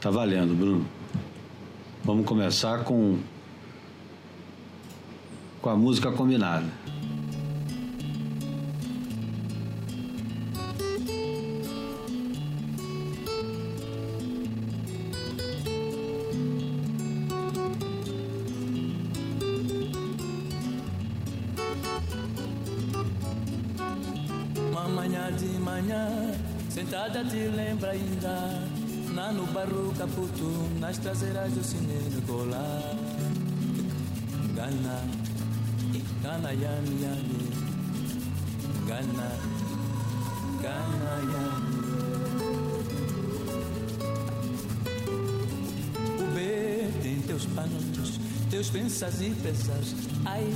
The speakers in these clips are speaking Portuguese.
Tá valendo, Bruno. Vamos começar com com a música combinada. Uma manhã de manhã, sentada te lembra ainda No barro caputo, nas traseiras do cinema colar. Gana, Gana yami yami. Gana, Gana yami. O B tem teus panos, teus pensas e pesas Ai,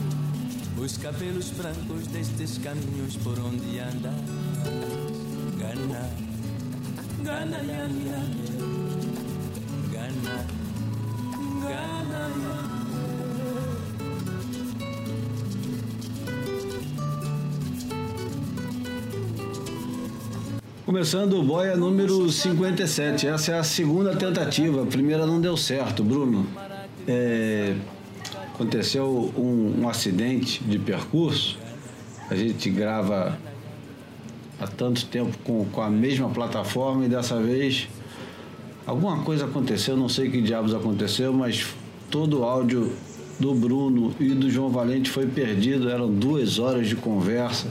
os cabelos brancos destes caminhos por onde andas Gana, Gana yami yami Começando o boia número 57. Essa é a segunda tentativa. A primeira não deu certo, Bruno. É, aconteceu um, um acidente de percurso. A gente grava há tanto tempo com, com a mesma plataforma e dessa vez alguma coisa aconteceu, não sei que diabos aconteceu, mas todo o áudio do Bruno e do João Valente foi perdido. Eram duas horas de conversa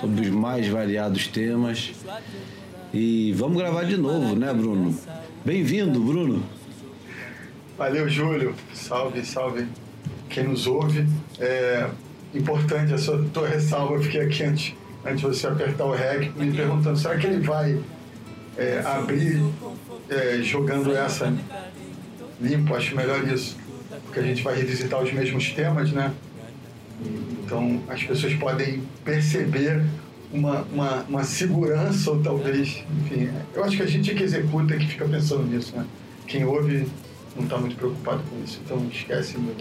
sobre os mais variados temas. E vamos gravar de novo, né, Bruno? Bem-vindo, Bruno. Valeu, Júlio. Salve, salve quem nos ouve. É importante a sua tua ressalva. Eu fiquei aqui antes, antes de você apertar o REC, me perguntando: será que ele vai é, abrir é, jogando essa limpo? Acho melhor isso, porque a gente vai revisitar os mesmos temas, né? Então as pessoas podem perceber uma, uma, uma, segurança ou talvez, enfim, eu acho que a gente que executa é que fica pensando nisso, né? Quem ouve não está muito preocupado com isso, então esquece minha,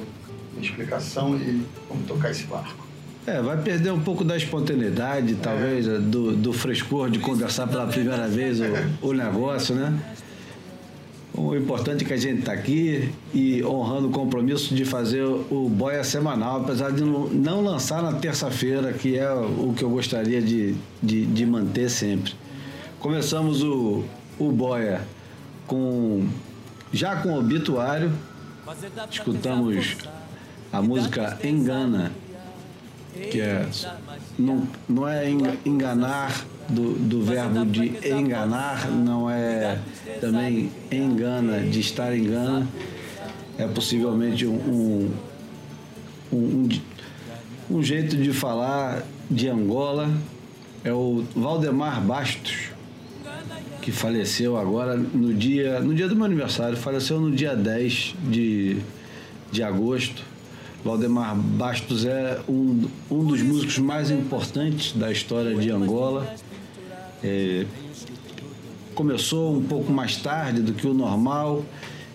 minha explicação e vamos tocar esse barco. É, vai perder um pouco da espontaneidade, talvez, é. do, do frescor de conversar pela primeira vez o, o negócio, né? O importante é que a gente está aqui e honrando o compromisso de fazer o Boia semanal, apesar de não lançar na terça-feira, que é o que eu gostaria de, de, de, manter sempre. Começamos o, o Boia com já com o obituário, escutamos a música Engana, que é não, não é enganar do, do verbo de enganar, não é também engana, de estar engana, é possivelmente um, um, um, um jeito de falar de Angola. É o Valdemar Bastos, que faleceu agora no dia, no dia do meu aniversário, faleceu no dia 10 de, de agosto. Valdemar Bastos é um, um dos músicos mais importantes da história de Angola. É, começou um pouco mais tarde do que o normal.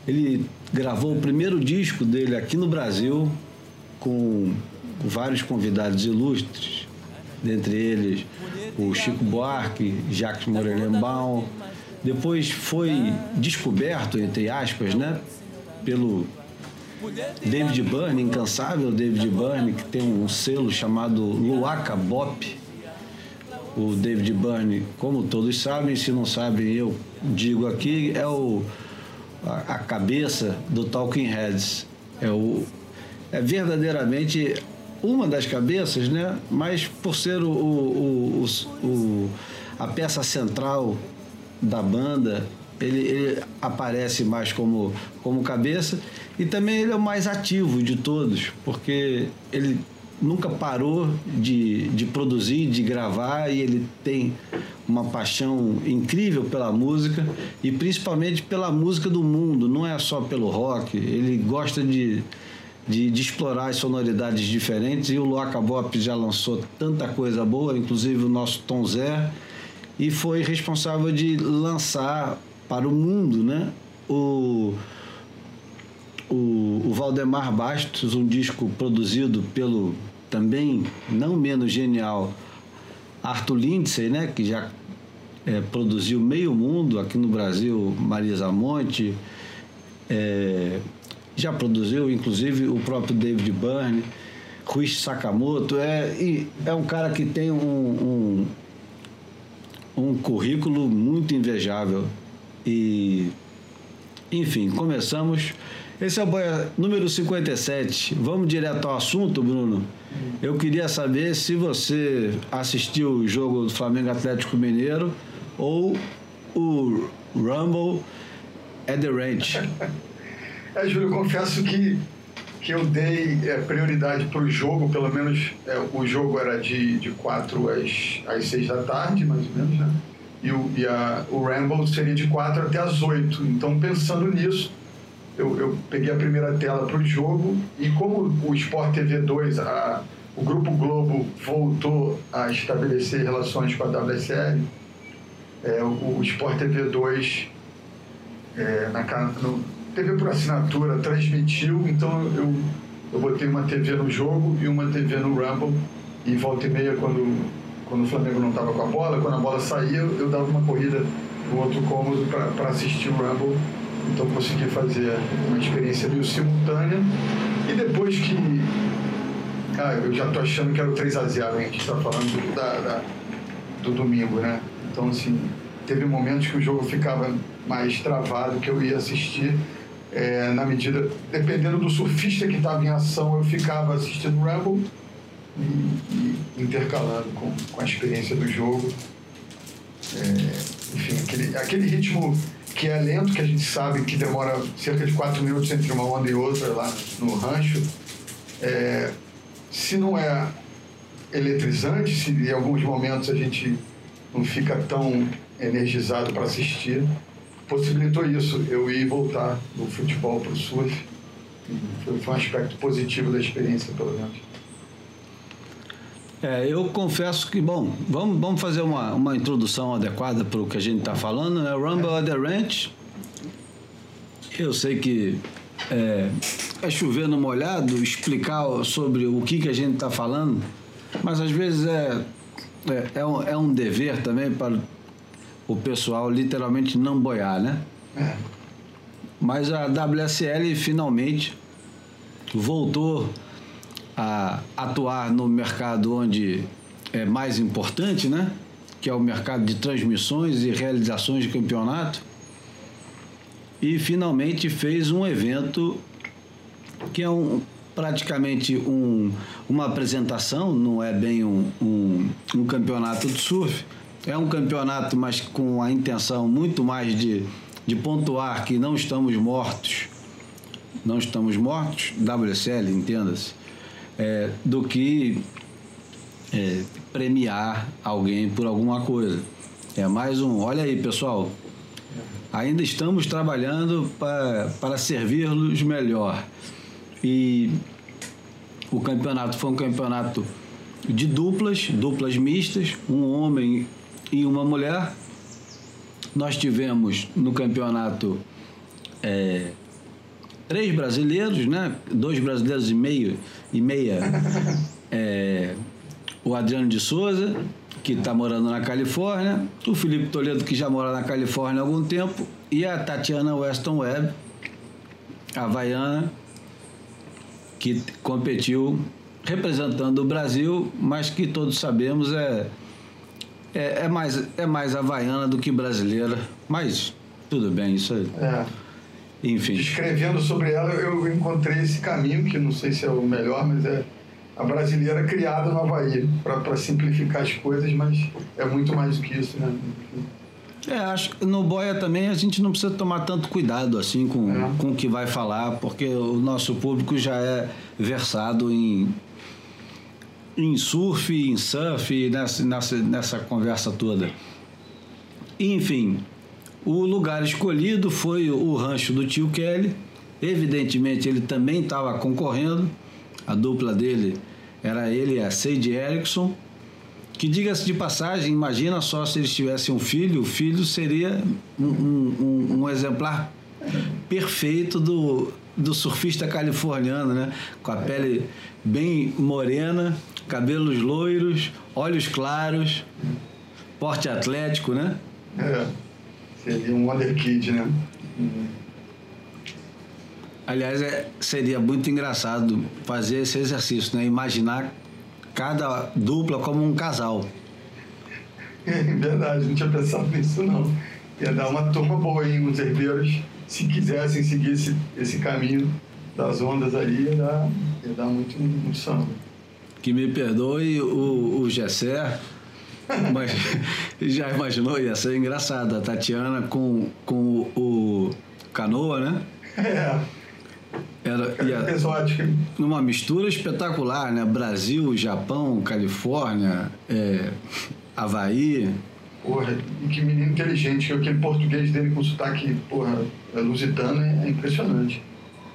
Ele gravou o primeiro disco dele aqui no Brasil com vários convidados ilustres, dentre eles o Chico Buarque, Jacques Morelenbaum. Depois foi descoberto, entre aspas, né, pelo David Byrne, incansável David Byrne, que tem um selo chamado Luaca Bop, o David Byrne, como todos sabem, se não sabem, eu digo aqui, é o, a, a cabeça do Talking Heads. É, o, é verdadeiramente uma das cabeças, né? mas por ser o, o, o, o a peça central da banda, ele, ele, aparece mais como, como cabeça e também ele é o mais ativo de todos, porque ele nunca parou de, de produzir, de gravar e ele tem uma paixão incrível pela música e principalmente pela música do mundo, não é só pelo rock, ele gosta de, de, de explorar as sonoridades diferentes e o Luaca Bop já lançou tanta coisa boa, inclusive o nosso Tom Zé, e foi responsável de lançar para o mundo né, o, o, o Valdemar Bastos, um disco produzido pelo também não menos genial Arthur Lindsay, né, que já é, produziu meio mundo aqui no Brasil, Marisa Monte, é, já produziu inclusive o próprio David Byrne, Rui Sakamoto, é, é um cara que tem um, um, um currículo muito invejável. E, enfim, começamos. Esse é o boia número 57. Vamos direto ao assunto, Bruno. Eu queria saber se você assistiu o jogo do Flamengo Atlético Mineiro ou o Rumble at the Ranch. É, Júlio, confesso que, que eu dei é, prioridade para o jogo, pelo menos é, o jogo era de, de 4 às, às 6 da tarde, mais ou menos, né? E, o, e a, o Rumble seria de 4 até as 8. Então, pensando nisso, eu, eu peguei a primeira tela para o jogo e como o Sport TV 2, a, o Grupo Globo voltou a estabelecer relações com a WSL, é, o, o Sport TV 2 é, na, no, TV por assinatura transmitiu, então eu, eu botei uma TV no jogo e uma TV no Rumble e volta e meia quando, quando o Flamengo não estava com a bola, quando a bola saía eu dava uma corrida no outro cômodo para assistir o Rumble então consegui fazer uma experiência meio simultânea. E depois que. Ah, eu já tô achando que era o 3x0, a gente está falando da, da, do domingo, né? Então, assim, teve momentos que o jogo ficava mais travado, que eu ia assistir. É, na medida, dependendo do surfista que estava em ação, eu ficava assistindo Rumble e, e, intercalando com, com a experiência do jogo. É, enfim, aquele, aquele ritmo que é lento, que a gente sabe que demora cerca de quatro minutos entre uma onda e outra lá no rancho. É, se não é eletrizante, se em alguns momentos a gente não fica tão energizado para assistir, possibilitou isso, eu ir voltar do futebol para o surf. Foi um aspecto positivo da experiência, pelo menos. É, eu confesso que, bom, vamos, vamos fazer uma, uma introdução adequada para o que a gente está falando, né? Rumble at the Ranch. Eu sei que é, é chover no molhado explicar sobre o que, que a gente está falando, mas às vezes é, é, é, um, é um dever também para o pessoal literalmente não boiar, né? É. Mas a WSL finalmente voltou a atuar no mercado onde é mais importante, né? que é o mercado de transmissões e realizações de campeonato, e finalmente fez um evento que é um, praticamente um, uma apresentação, não é bem um, um, um campeonato de surf, é um campeonato, mas com a intenção muito mais de, de pontuar que não estamos mortos, não estamos mortos, WSL, entenda-se, é, do que é, premiar alguém por alguma coisa. É mais um. Olha aí, pessoal. Ainda estamos trabalhando para, servir-los melhor. E o campeonato foi um campeonato de duplas, duplas mistas, um homem e uma mulher. Nós tivemos no campeonato é, três brasileiros, né? Dois brasileiros e meio e meia. É, o Adriano de Souza, que está morando na Califórnia, o Felipe Toledo, que já mora na Califórnia há algum tempo, e a Tatiana Weston Webb, havaiana, que competiu representando o Brasil, mas que todos sabemos é, é, é mais, é mais havaiana do que brasileira. Mas tudo bem, isso aí. É. Enfim. Escrevendo sobre ela, eu encontrei esse caminho, que não sei se é o melhor, mas é a brasileira criada no Havaí, para simplificar as coisas, mas é muito mais do que isso, né? É, acho que no boia também a gente não precisa tomar tanto cuidado assim com, é. com o que vai falar, porque o nosso público já é versado em, em surf, em surf, nessa, nessa, nessa conversa toda. Enfim, o lugar escolhido foi o rancho do tio Kelly. Evidentemente, ele também estava concorrendo. A dupla dele era ele e a Seide Erickson. Que, diga-se de passagem, imagina só se eles tivessem um filho. O filho seria um, um, um exemplar perfeito do, do surfista californiano, né? Com a pele bem morena, cabelos loiros, olhos claros, porte atlético, né? É, seria um Wonder Kid, né? Aliás, é, seria muito engraçado fazer esse exercício, né? Imaginar cada dupla como um casal. É verdade, não tinha pensado nisso não. Ia dar uma turma boa aí, uns herdeiros, se quisessem seguir esse, esse caminho das ondas ali, ia dar, ia dar muito, muito samba. Que me perdoe o, o Gessé, mas já imaginou? Ia ser engraçado. A Tatiana com, com o Canoa, né? É, Era, ia, exótica. numa mistura espetacular, né? Brasil, Japão, Califórnia, é, Havaí. Porra, e que menino inteligente, que aquele português dele com sotaque, porra, lusitano é impressionante.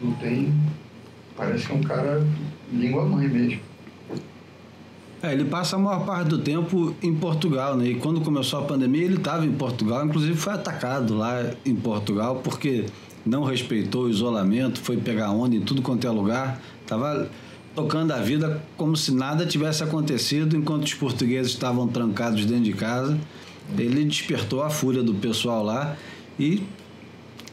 Não tem. Parece que é um cara língua mãe mesmo. É, ele passa a maior parte do tempo em Portugal, né? E quando começou a pandemia, ele estava em Portugal, inclusive foi atacado lá em Portugal porque não respeitou o isolamento, foi pegar onda em tudo quanto é lugar, estava tocando a vida como se nada tivesse acontecido, enquanto os portugueses estavam trancados dentro de casa. Ele despertou a fúria do pessoal lá e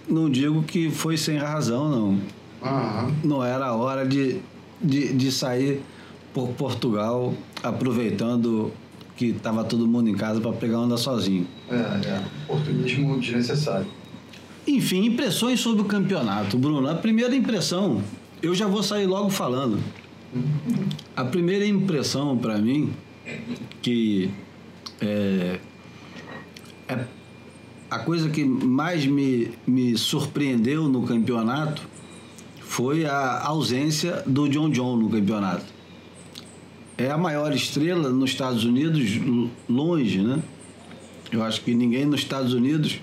não digo que foi sem razão, não. Aham. Não era a hora de, de, de sair por Portugal aproveitando que estava todo mundo em casa para pegar onda sozinho. É, é. Oportunismo desnecessário. Enfim, impressões sobre o campeonato, Bruno. A primeira impressão, eu já vou sair logo falando. A primeira impressão para mim, que é, é a coisa que mais me, me surpreendeu no campeonato foi a ausência do John John no campeonato. É a maior estrela nos Estados Unidos, longe, né? Eu acho que ninguém nos Estados Unidos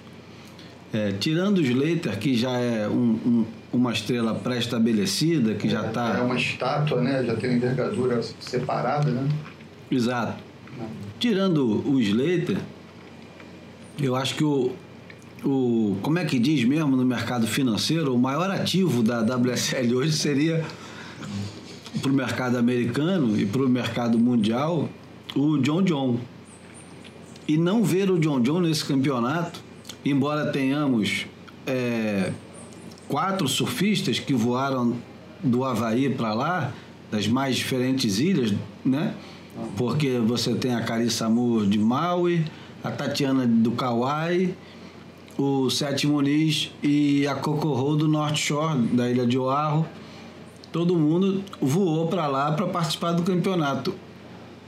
é, tirando o Slater, que já é um- um- uma estrela pré-estabelecida, que já tá está. É uma estátua, né? Já tem envergadura separada, né? Exato. Tirando o Slater, eu acho que o, o. Como é que diz mesmo no mercado financeiro? O maior ativo da WSL hoje seria para o mercado americano e para o mercado mundial o John John. E não ver o John John nesse campeonato, embora tenhamos é, quatro surfistas que voaram do Havaí para lá, das mais diferentes ilhas, né? Porque você tem a Carissa Moore de Maui, a Tatiana do Kauai, o Sete Muniz e a Cocorro do North Shore, da ilha de Oahu. Todo mundo voou para lá para participar do campeonato.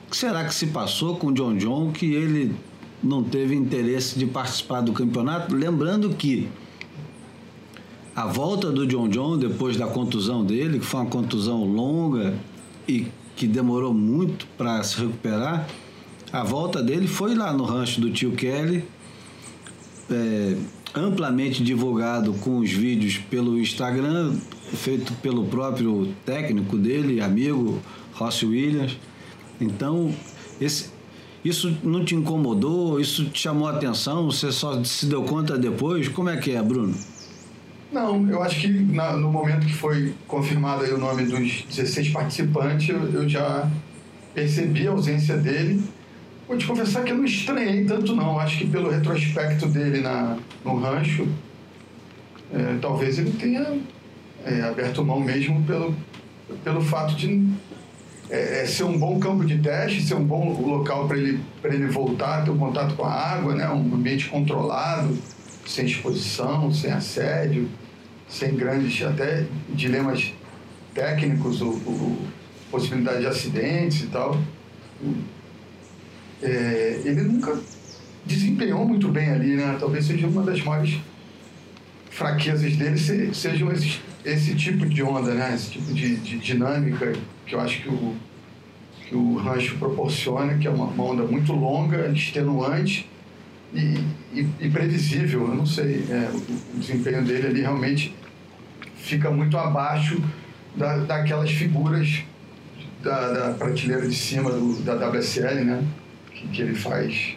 O que será que se passou com o John John que ele não teve interesse de participar do campeonato? Lembrando que a volta do John John depois da contusão dele, que foi uma contusão longa e que demorou muito para se recuperar, a volta dele foi lá no rancho do tio Kelly, é, amplamente divulgado com os vídeos pelo Instagram, feito pelo próprio técnico dele, amigo Rossi Williams. Então, esse, isso não te incomodou? Isso te chamou a atenção? Você só se deu conta depois? Como é que é, Bruno? Não, eu acho que na- no momento que foi confirmado o nome dos 16 participantes, eu, eu já percebi a ausência dele. Vou te confessar que eu não estranhei tanto não. Acho que pelo retrospecto dele na, no rancho, é, talvez ele tenha é, aberto mão mesmo pelo, pelo fato de é, é, ser um bom campo de teste, ser um bom local para ele, pra ele voltar, ter um contato com a água, né? um ambiente controlado, sem exposição, sem assédio, sem grandes até dilemas técnicos, ou, ou possibilidade de acidentes e tal. É, ele nunca desempenhou muito bem ali, né? Talvez seja uma das maiores fraquezas dele se- sejam esse, esse tipo de onda, né? Esse tipo de, de dinâmica que eu acho que o, que o rancho proporciona, que é uma, uma onda muito longa, extenuante e, e, e previsível. Eu não sei, é, o, o desempenho dele ali realmente fica muito abaixo da, daquelas figuras da, da prateleira de cima do, da WSL, né? Que, que ele faz,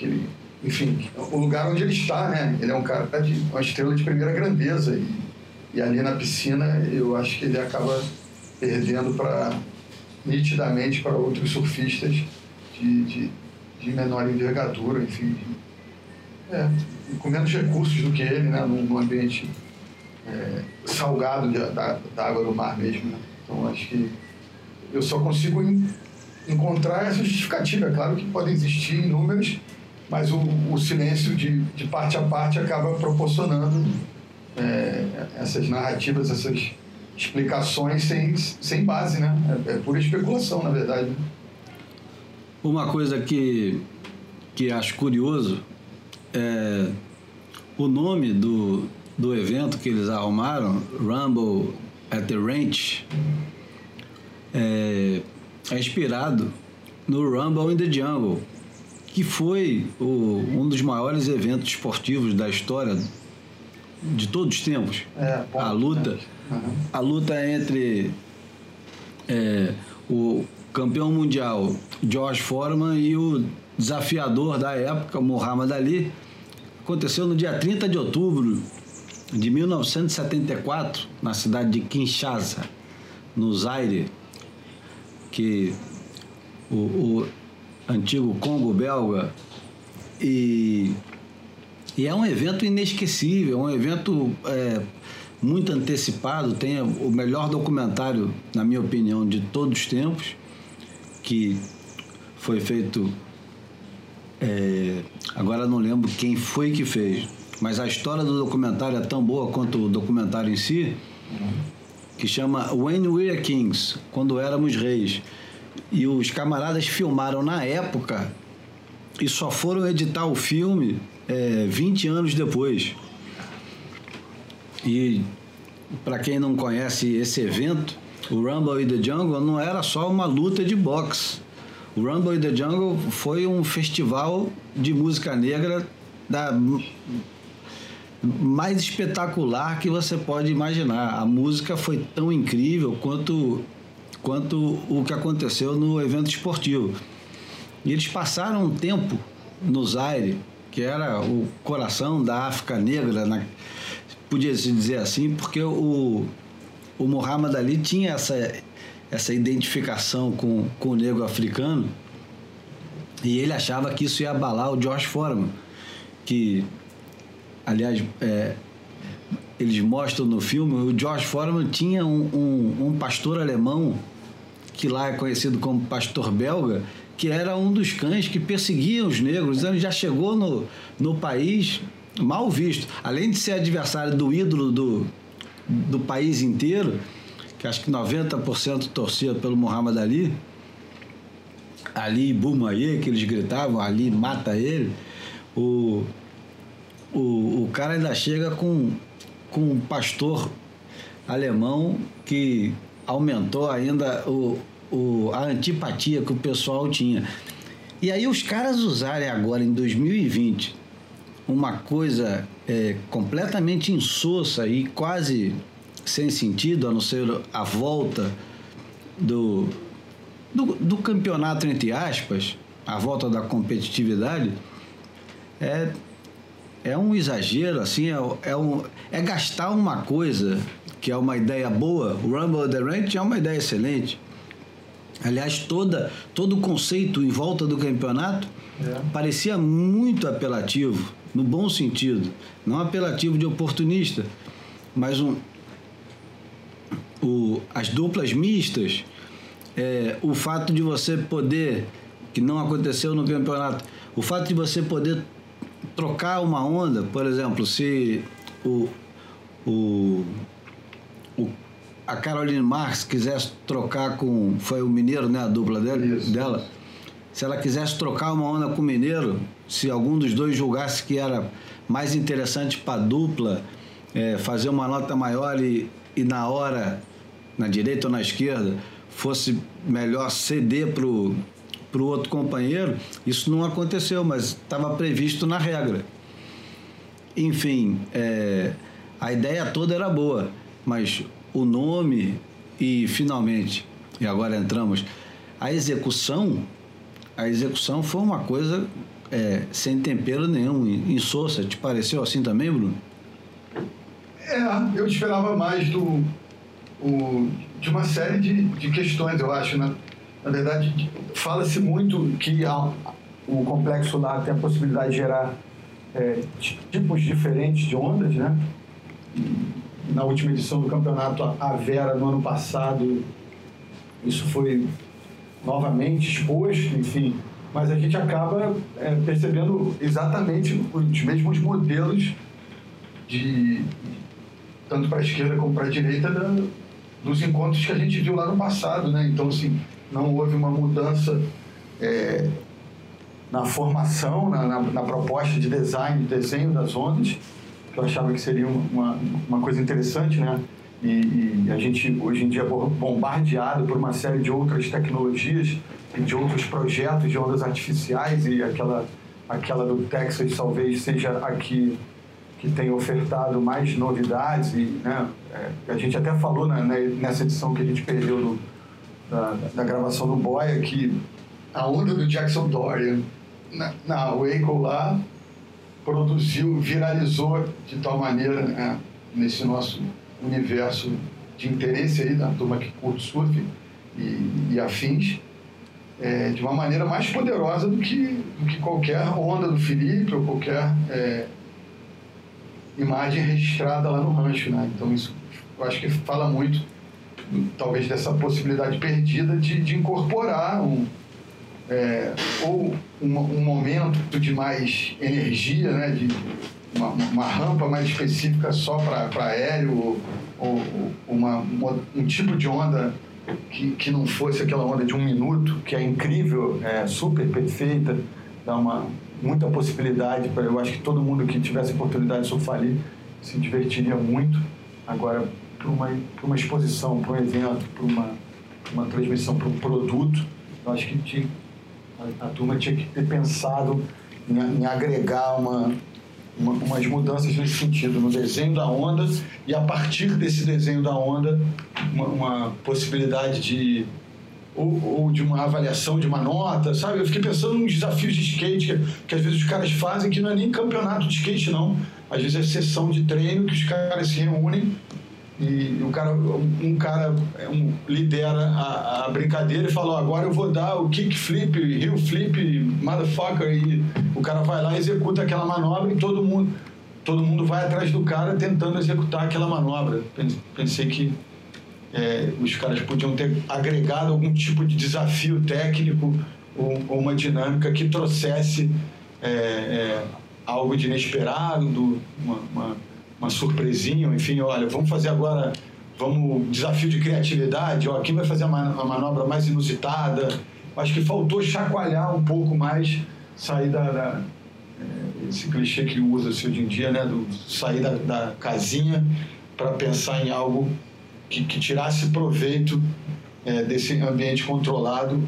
que ele, enfim, o lugar onde ele está, né? Ele é um cara de uma estrela de primeira grandeza e, e ali na piscina eu acho que ele acaba perdendo para nitidamente para outros surfistas de, de, de menor envergadura, enfim, É, com menos recursos do que ele, né? Num, num ambiente é, salgado de, da, da, água do mar mesmo. Né? Então acho que eu só consigo encontrar essa justificativa. É claro que podem existir inúmeros, mas o, o silêncio de, de parte a parte acaba proporcionando é, essas narrativas, essas explicações sem, sem base, né? É, é pura especulação, na verdade. Né? Uma coisa que, que acho curioso é o nome do, do evento que eles arrumaram, Rumble at the Ranch, é, é inspirado no Rumble in the Jungle, que foi o, um dos maiores eventos esportivos da história de todos os tempos. É, bom, a luta, uhum. a luta entre é, o campeão mundial George Foreman e o desafiador da época, Muhammad Ali, aconteceu no dia 30 de outubro de 1974, na cidade de Kinshasa, no Zaire, que o, o antigo Congo belga e, e, é um evento inesquecível, um evento é, muito antecipado, tem o melhor documentário, na minha opinião, de todos os tempos, que foi feito. É, agora não lembro quem foi que fez, mas a história do documentário é tão boa quanto o documentário em si, que chama When We Were Kings, quando éramos reis. E os camaradas filmaram na época e só foram editar o filme é, 20 anos depois. E para quem não conhece esse evento, o Rumble in the Jungle não era só uma luta de boxe. O Rumble in the Jungle foi um festival de música negra da mais espetacular que você pode imaginar. A música foi tão incrível quanto, quanto o que aconteceu no evento esportivo. E eles passaram um tempo no Zaire, que era o coração da África Negra, na, podia se dizer assim, porque o, o Muhammad Ali tinha essa, essa identificação com, com o negro africano e ele achava que isso ia abalar o George Foreman, que aliás, é, eles mostram no filme, o George Foreman tinha um, um, um, pastor alemão, que lá é conhecido como pastor belga, que era um dos cães que perseguiam os negros. Então, ele já chegou no, no país mal visto. Além de ser adversário do ídolo do, do país inteiro, que acho que 90% torcia pelo Muhammad Ali, Ali Bumaye, que eles gritavam, Ali mata ele, o, o, o cara ainda chega com, com um pastor alemão que aumentou ainda o, o, a antipatia que o pessoal tinha. E aí os caras usarem agora em 2020 uma coisa é, completamente insossa e quase sem sentido, a não ser a volta do, do, do campeonato, entre aspas, a volta da competitividade, é é um exagero, assim, é, é, um, é gastar uma coisa que é uma ideia boa. O Rumble the Ranch é uma ideia excelente. Aliás, toda, todo o conceito em volta do campeonato é. parecia muito apelativo, no bom sentido. Não apelativo de oportunista, mas um, o, as duplas mistas, é, o fato de você poder, que não aconteceu no campeonato, o fato de você poder trocar uma onda, por exemplo, se o, o, o a Caroline Marx quisesse trocar com. Foi o Mineiro, né? A dupla dele, dela. Se ela quisesse trocar uma onda com o Mineiro, se algum dos dois julgasse que era mais interessante para a dupla é, fazer uma nota maior e, e na hora, na direita ou na esquerda, fosse melhor ceder pro para o outro companheiro, isso não aconteceu, mas estava previsto na regra. Enfim, é, a ideia toda era boa, mas o nome e finalmente, e agora entramos, a execução, a execução foi uma coisa é, sem tempero nenhum, insossa. Te pareceu assim também, Bruno? É, eu esperava mais do, o, de uma série de, de questões, eu acho, né? Na verdade, fala-se muito que o complexo lá tem a possibilidade de gerar é, tipos diferentes de ondas, né? Na última edição do campeonato, a Vera, no ano passado, isso foi novamente exposto, enfim. Mas a gente acaba é, percebendo exatamente os mesmos modelos de tanto para a esquerda como para a direita da, dos encontros que a gente viu lá no passado, né? Então, assim, não houve uma mudança é, na formação, na, na, na, proposta de design, de desenho das ondas, que eu achava que seria uma, uma coisa interessante, né? E, e, a gente hoje em dia é bombardeado por uma série de outras tecnologias e de outros projetos de ondas artificiais e aquela aquela do Texas talvez seja aqui que tem ofertado mais novidades e né, é, a gente até falou na, nessa edição que a gente perdeu do, da, da, gravação do Boia que a onda do Jackson Dorian na, na Waco lá produziu, viralizou de tal maneira né, nesse nosso universo de interesse aí da turma que curte surf e, e afins, é, de uma maneira mais poderosa do que, do que qualquer onda do Felipe ou qualquer é, imagem registrada lá no rancho. Né? Então, isso eu acho que fala muito, talvez, dessa possibilidade perdida de, de incorporar um, é, ou um, um, momento de mais energia, né, de uma, uma rampa mais específica só para aéreo, ou, ou uma, um tipo de onda que, que não fosse aquela onda de um minuto, que é incrível, é super perfeita, dá uma, muita possibilidade para eu acho que todo mundo que tivesse oportunidade de surfar ali se divertiria muito. Agora, para uma, uma exposição, para um evento, para uma, uma transmissão, para um produto, eu acho que tinha, a, turma tinha que ter pensado em, em agregar uma, uma, umas mudanças nesse sentido, no desenho da onda, e a partir desse desenho da onda, uma, uma possibilidade de. Ou, ou, de uma avaliação de uma nota, sabe? Eu fiquei pensando nos desafios de skate que, que às vezes os caras fazem, que não é nem campeonato de skate, não. Às vezes é sessão de treino que os caras se reúnem e o cara, um cara um, lidera a, a, brincadeira e fala: agora eu vou dar o kickflip, heel flip, motherfucker. E o cara vai lá e executa aquela manobra e todo mundo, todo mundo vai atrás do cara tentando executar aquela manobra. Pensei que é, os caras podiam ter agregado algum tipo de desafio técnico ou, ou uma dinâmica que trouxesse é, é, algo de inesperado, do, uma, uma uma surpresinha, enfim, olha, vamos fazer agora, vamos, desafio de criatividade, ó, quem vai fazer a manobra mais inusitada? Acho que faltou chacoalhar um pouco mais, sair da, da é, esse clichê que usa-se hoje em dia, né, do sair da, da casinha para pensar em algo que, que tirasse proveito é, desse ambiente controlado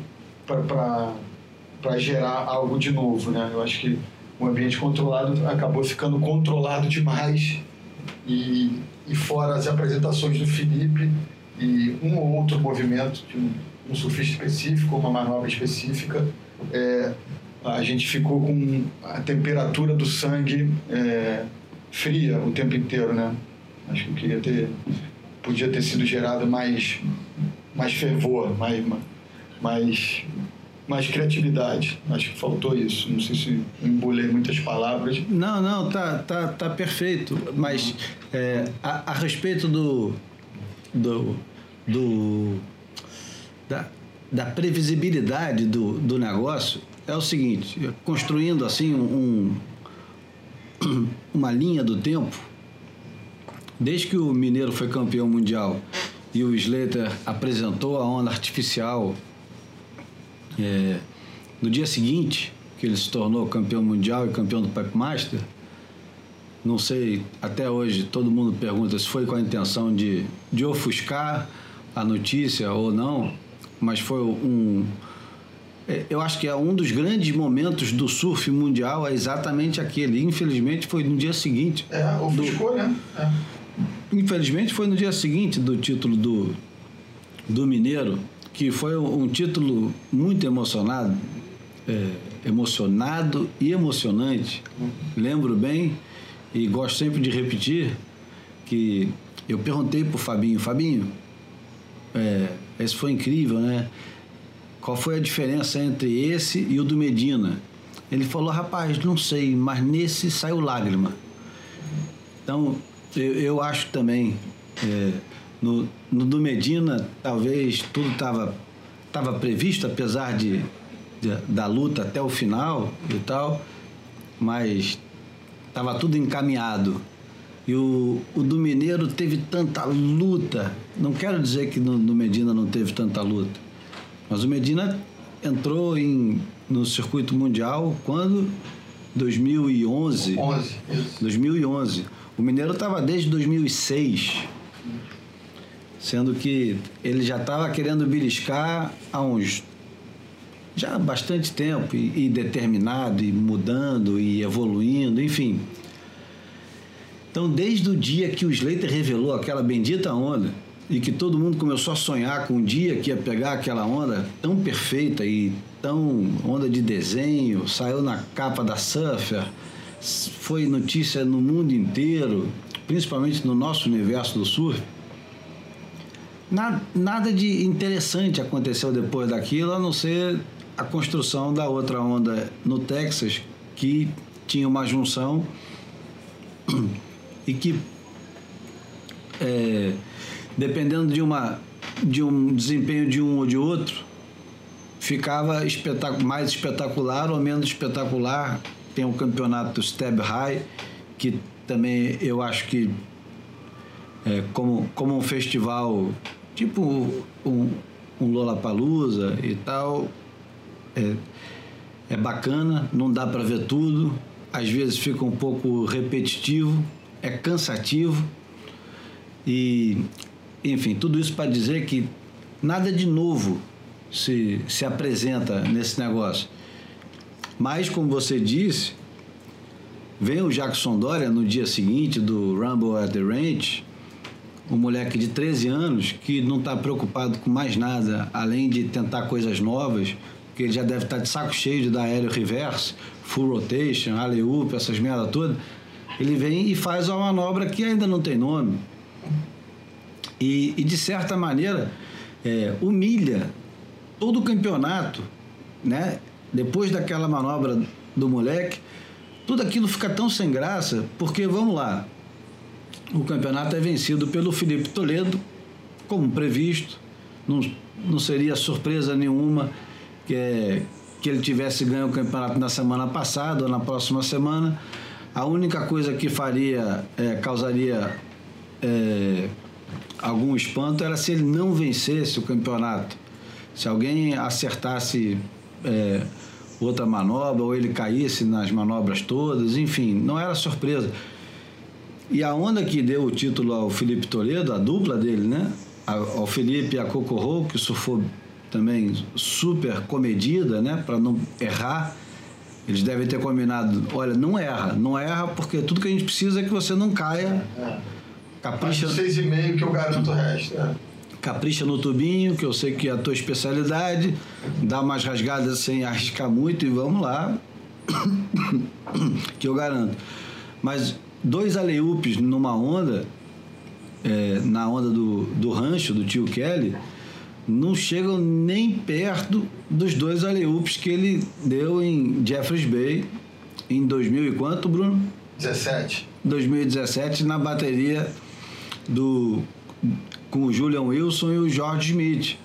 para gerar algo de novo, né? Eu acho que o ambiente controlado acabou ficando controlado demais e, e fora as apresentações do Felipe e um ou outro movimento de um, um surfista específico, uma manobra específica, é, a gente ficou com a temperatura do sangue é, fria o tempo inteiro, né? Acho que eu queria ter, podia ter sido gerado mais, mais fervor, mais, mais mais criatividade. Acho que faltou isso. Não sei se embolei muitas palavras. Não, não, tá, tá, tá perfeito. Mas é, a, a, respeito do. do, do da, da previsibilidade do, do negócio, é o seguinte: construindo assim um, uma linha do tempo, desde que o Mineiro foi campeão mundial e o Slater apresentou a onda artificial é, no dia seguinte, que ele se tornou campeão mundial e campeão do Pipe Master, não sei, até hoje todo mundo pergunta se foi com a intenção de, de ofuscar a notícia ou não, mas foi um. É, eu acho que é um dos grandes momentos do surf mundial, é exatamente aquele. Infelizmente foi no dia seguinte. É, ofuscou, do, né? É. Infelizmente foi no dia seguinte do título do, do Mineiro, que foi um título muito emocionado, é, emocionado e emocionante. Lembro bem e gosto sempre de repetir que eu perguntei para o Fabinho, Fabinho, é, esse foi incrível, né? Qual foi a diferença entre esse e o do Medina? Ele falou, rapaz, não sei, mas nesse saiu lágrima. Então, eu, eu acho também, é, no, no do Medina, talvez tudo estava tava previsto, apesar de, de, da luta até o final e tal, mas estava tudo encaminhado. E o, o do Mineiro teve tanta luta. Não quero dizer que no, no Medina não teve tanta luta, mas o Medina entrou em, no circuito mundial quando? 2011. 11, isso. 2011. O Mineiro estava desde 2006, sendo que ele já estava querendo beliscar há uns já há bastante tempo e, e, determinado e mudando e evoluindo, enfim. Então, desde o dia que o Slater revelou aquela bendita onda e que todo mundo começou a sonhar com um dia que ia pegar aquela onda tão perfeita e tão onda de desenho, saiu na capa da Surfer, foi notícia no mundo inteiro, principalmente no nosso universo do surf. Nada, nada de interessante aconteceu depois daquilo, a não ser a construção da outra onda no Texas, que tinha uma junção e que, é, dependendo de, uma, de um desempenho de um ou de outro, ficava espetac mais espetacular ou menos espetacular. Tem o campeonato Stab High, que também eu acho que é, como, como um festival tipo um, um Lollapalooza e tal, é, é bacana, não dá para ver tudo, às vezes fica um pouco repetitivo, é cansativo. E, enfim, tudo isso para dizer que nada de novo se, se apresenta nesse negócio. Mas, como você disse, vem o Jackson Dória no dia seguinte do Rumble at the Ranch, um moleque de 13 anos que não está preocupado com mais nada além de tentar coisas novas, porque ele já deve estar tá de saco cheio de dar aéreo reverse, full rotation, alley-oop, essas merda todas. Ele vem e faz uma manobra que ainda não tem nome. E, e de certa maneira, é, humilha todo o campeonato, né? depois daquela manobra do moleque, tudo aquilo fica tão sem graça, porque vamos lá, o campeonato é vencido pelo Felipe Toledo, como previsto, não, não seria surpresa nenhuma que, é, que ele tivesse ganho o campeonato na semana passada ou na próxima semana. A única coisa que faria, é, causaria é, algum espanto era se ele não vencesse o campeonato. Se alguém acertasse é, outra manobra, ou ele caísse nas manobras todas, enfim, não era surpresa. E a onda que deu o título ao Felipe Toledo, a dupla dele, né? Ao Felipe e a Coco que surfou também super comedida, né? Para não errar. Eles devem ter combinado, olha, não erra, não erra, porque tudo que a gente precisa é que você não caia. É, é. Capricha. Seis e meio que eu garanto o resto. É capricha no tubinho, que eu sei que é a tua especialidade, dá umas rasgadas sem arriscar muito e vamos lá, que eu garanto. Mas dois aleups numa onda, é, na onda do, do rancho, do tio Kelly, não chegam nem perto dos dois aleups que ele deu em Jeffreys Bay em 2000 e quanto, Bruno? 17. 2017, na bateria do com o Julian Wilson e o George Smith,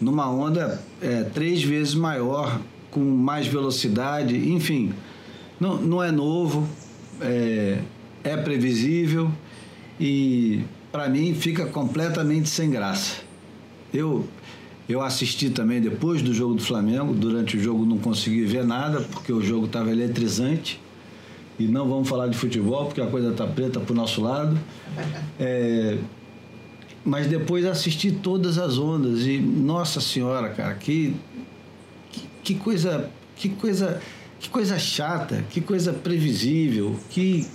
numa onda é, três vezes maior, com mais velocidade, enfim. Não, não é novo, é, é previsível e, para mim, fica completamente sem graça. Eu, eu assisti também depois do jogo do Flamengo, durante o jogo não consegui ver nada, porque o jogo estava eletrizante. E não vamos falar de futebol, porque a coisa está preta para o nosso lado. É, mas depois assisti todas as ondas e nossa senhora, cara, que que, que coisa, que coisa, que coisa chata, que coisa previsível, que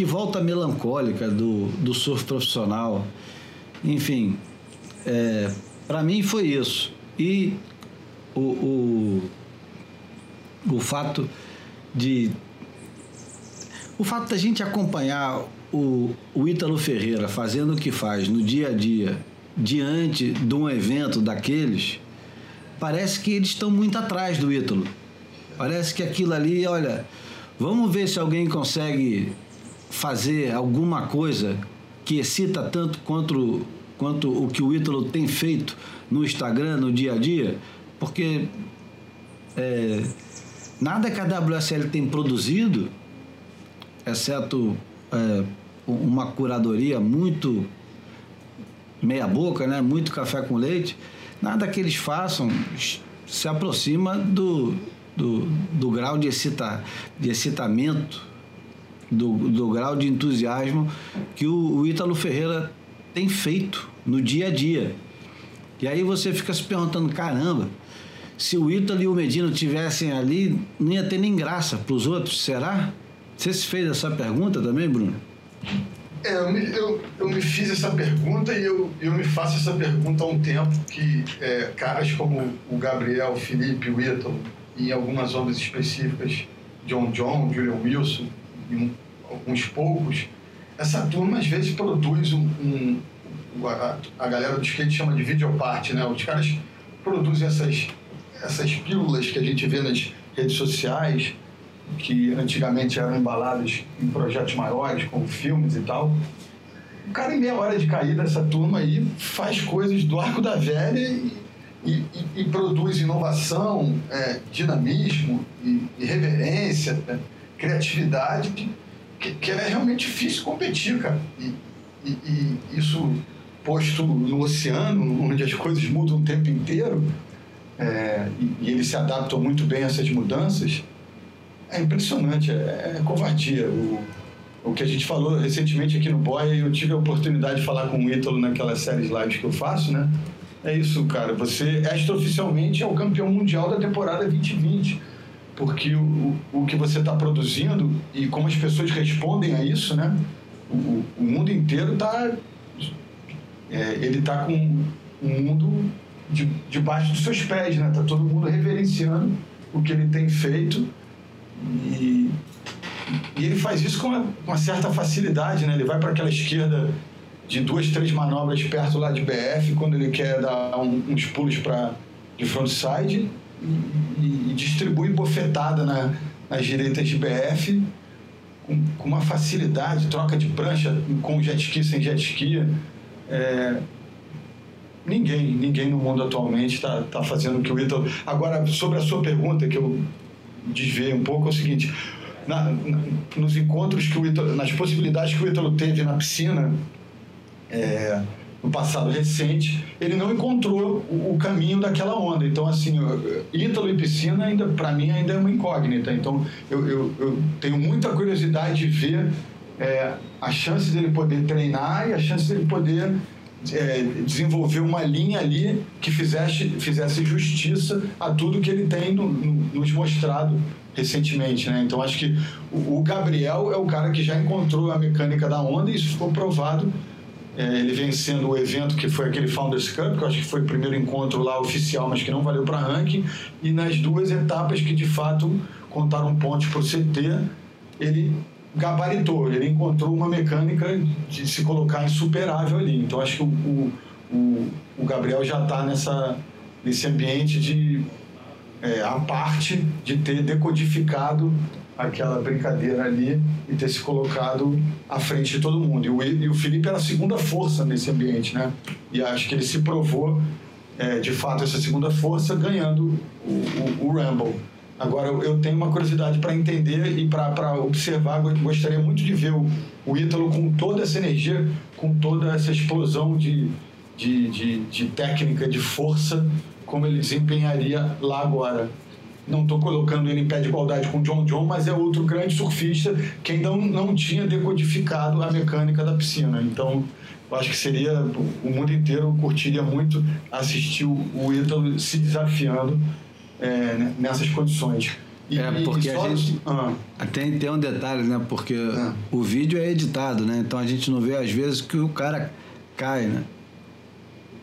que volta melancólica do, do surf profissional. Enfim, é, para mim foi isso. E o, o, o fato de o fato da gente acompanhar o, o Ítalo Ferreira fazendo o que faz no dia a dia, diante de um evento daqueles, parece que eles estão muito atrás do Ítalo. Parece que aquilo ali, olha, vamos ver se alguém consegue fazer alguma coisa que excita tanto quanto, quanto o que o Ítalo tem feito no Instagram, no dia a dia, porque é, nada que a WSL tem produzido, exceto é, uma curadoria muito meia boca, né? muito café com leite, nada que eles façam se aproxima do, do, do grau de, excita, de excitamento, do, do grau de entusiasmo que o, o Ítalo Ferreira tem feito no dia a dia. E aí você fica se perguntando, caramba, se o Ítalo e o Medina tivessem ali, não ia ter nem graça para os outros, será? Você se fez essa pergunta também, Bruno? É, eu me, eu, eu me fiz essa pergunta e eu, eu me faço essa pergunta há um tempo que é, caras como o Gabriel, o Felipe, o Ítalo, e em algumas ondas específicas, John John, Julian Wilson, e um, alguns poucos, essa turma às vezes produz um, um a, a, galera do skate chama de videoparte, né? Os caras produzem essas, essas pílulas que a gente vê nas redes sociais, que antigamente eram embaladas em projetos maiores, como filmes e tal. O cara, em meia hora de caída, essa turma aí faz coisas do arco da velha e, e, e, e produz inovação, é, dinamismo e, e reverência, né? Criatividade, que, que é realmente difícil competir, cara. E, e, isso posto no oceano, onde as coisas mudam o tempo inteiro, é, e, eles se adaptam muito bem a essas mudanças, é impressionante, é, é covardia. O, o que a gente falou recentemente aqui no Boia, eu tive a oportunidade de falar com o Ítalo naquelas séries lives que eu faço, né? É isso, cara. Você extraoficialmente é o campeão mundial da temporada 2020. Porque o, o que você está produzindo e como as pessoas respondem a isso, né? O, o mundo inteiro está. É, ele está com o mundo de, debaixo dos seus pés, né? Está todo mundo reverenciando o que ele tem feito e, e ele faz isso com uma, uma certa facilidade, né? Ele vai para aquela esquerda de duas, três manobras perto lá de BF, quando ele quer dar um, uns pulos para de frontside e, distribui bofetada na, nas direitas de BF com, com, uma facilidade, troca de prancha com jet ski, sem jet ski. É, ninguém, ninguém no mundo atualmente está tá fazendo o que o Ítalo... Agora, sobre a sua pergunta, que eu desviei um pouco, é o seguinte... Na, na, nos encontros que o Ítalo, nas possibilidades que o Ítalo teve na piscina, é, no passado recente, ele não encontrou o, caminho daquela onda. Então, assim, Ítalo e piscina, ainda para mim, ainda é uma incógnita. Então, eu, eu, eu tenho muita curiosidade de ver é, a chance dele poder treinar e a chance dele poder é, desenvolver uma linha ali que fizesse, fizesse justiça a tudo que ele tem no, no, nos mostrado recentemente, né? Então acho que o, o Gabriel é o cara que já encontrou a mecânica da onda e isso ficou provado é, ele vencendo o evento que foi aquele Founders Cup, que eu acho que foi o primeiro encontro lá oficial, mas que não valeu para ranking, e nas duas etapas que de fato contaram pontos para o CT, ele gabaritou, ele encontrou uma mecânica de se colocar insuperável ali. Então acho que o, o, o Gabriel já está nessa nesse ambiente de é, a parte de ter decodificado aquela brincadeira ali e ter se colocado à frente de todo mundo. E o, e o Felipe era a segunda força nesse ambiente, né? E acho que ele se provou, é, de fato, essa segunda força ganhando o, o, o Rumble. Agora, eu tenho uma curiosidade para entender e para observar, gostaria muito de ver o, o Ítalo com toda essa energia, com toda essa explosão de, de, de, de técnica, de força, como ele desempenharia lá agora não estou colocando ele em pé de igualdade com o John John, mas é outro grande surfista que ainda não, tinha decodificado a mecânica da piscina. Então, eu acho que seria o mundo inteiro curtiria muito assistir o Ítalo se desafiando é, nessas condições. E, é, porque a gente. Ah. Tem, tem um detalhe, né? Porque ah. o vídeo é editado, né? Então a gente não vê às vezes que o cara cai, né?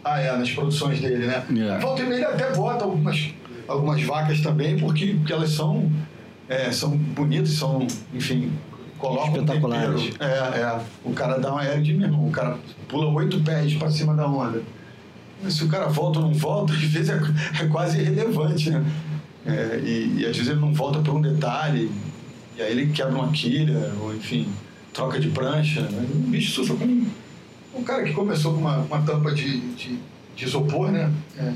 Ah, é, nas produções dele, né? Yeah. Volta e ele até bota algumas algumas vacas também, porque, porque elas são, é, são bonitas, são, enfim, colocam Espetaculares. Um é, é. O cara dá uma aéreo de mesmo, o cara pula oito pés para cima da onda. Mas se o cara volta ou não volta, às vezes é, é quase irrelevante, né? É, e, e, às vezes ele não volta por um detalhe, e aí ele quebra uma quilha, ou enfim, troca de prancha. Né? O bicho surfa com um, um cara que começou com uma, uma tampa de, de, de isopor, né? É,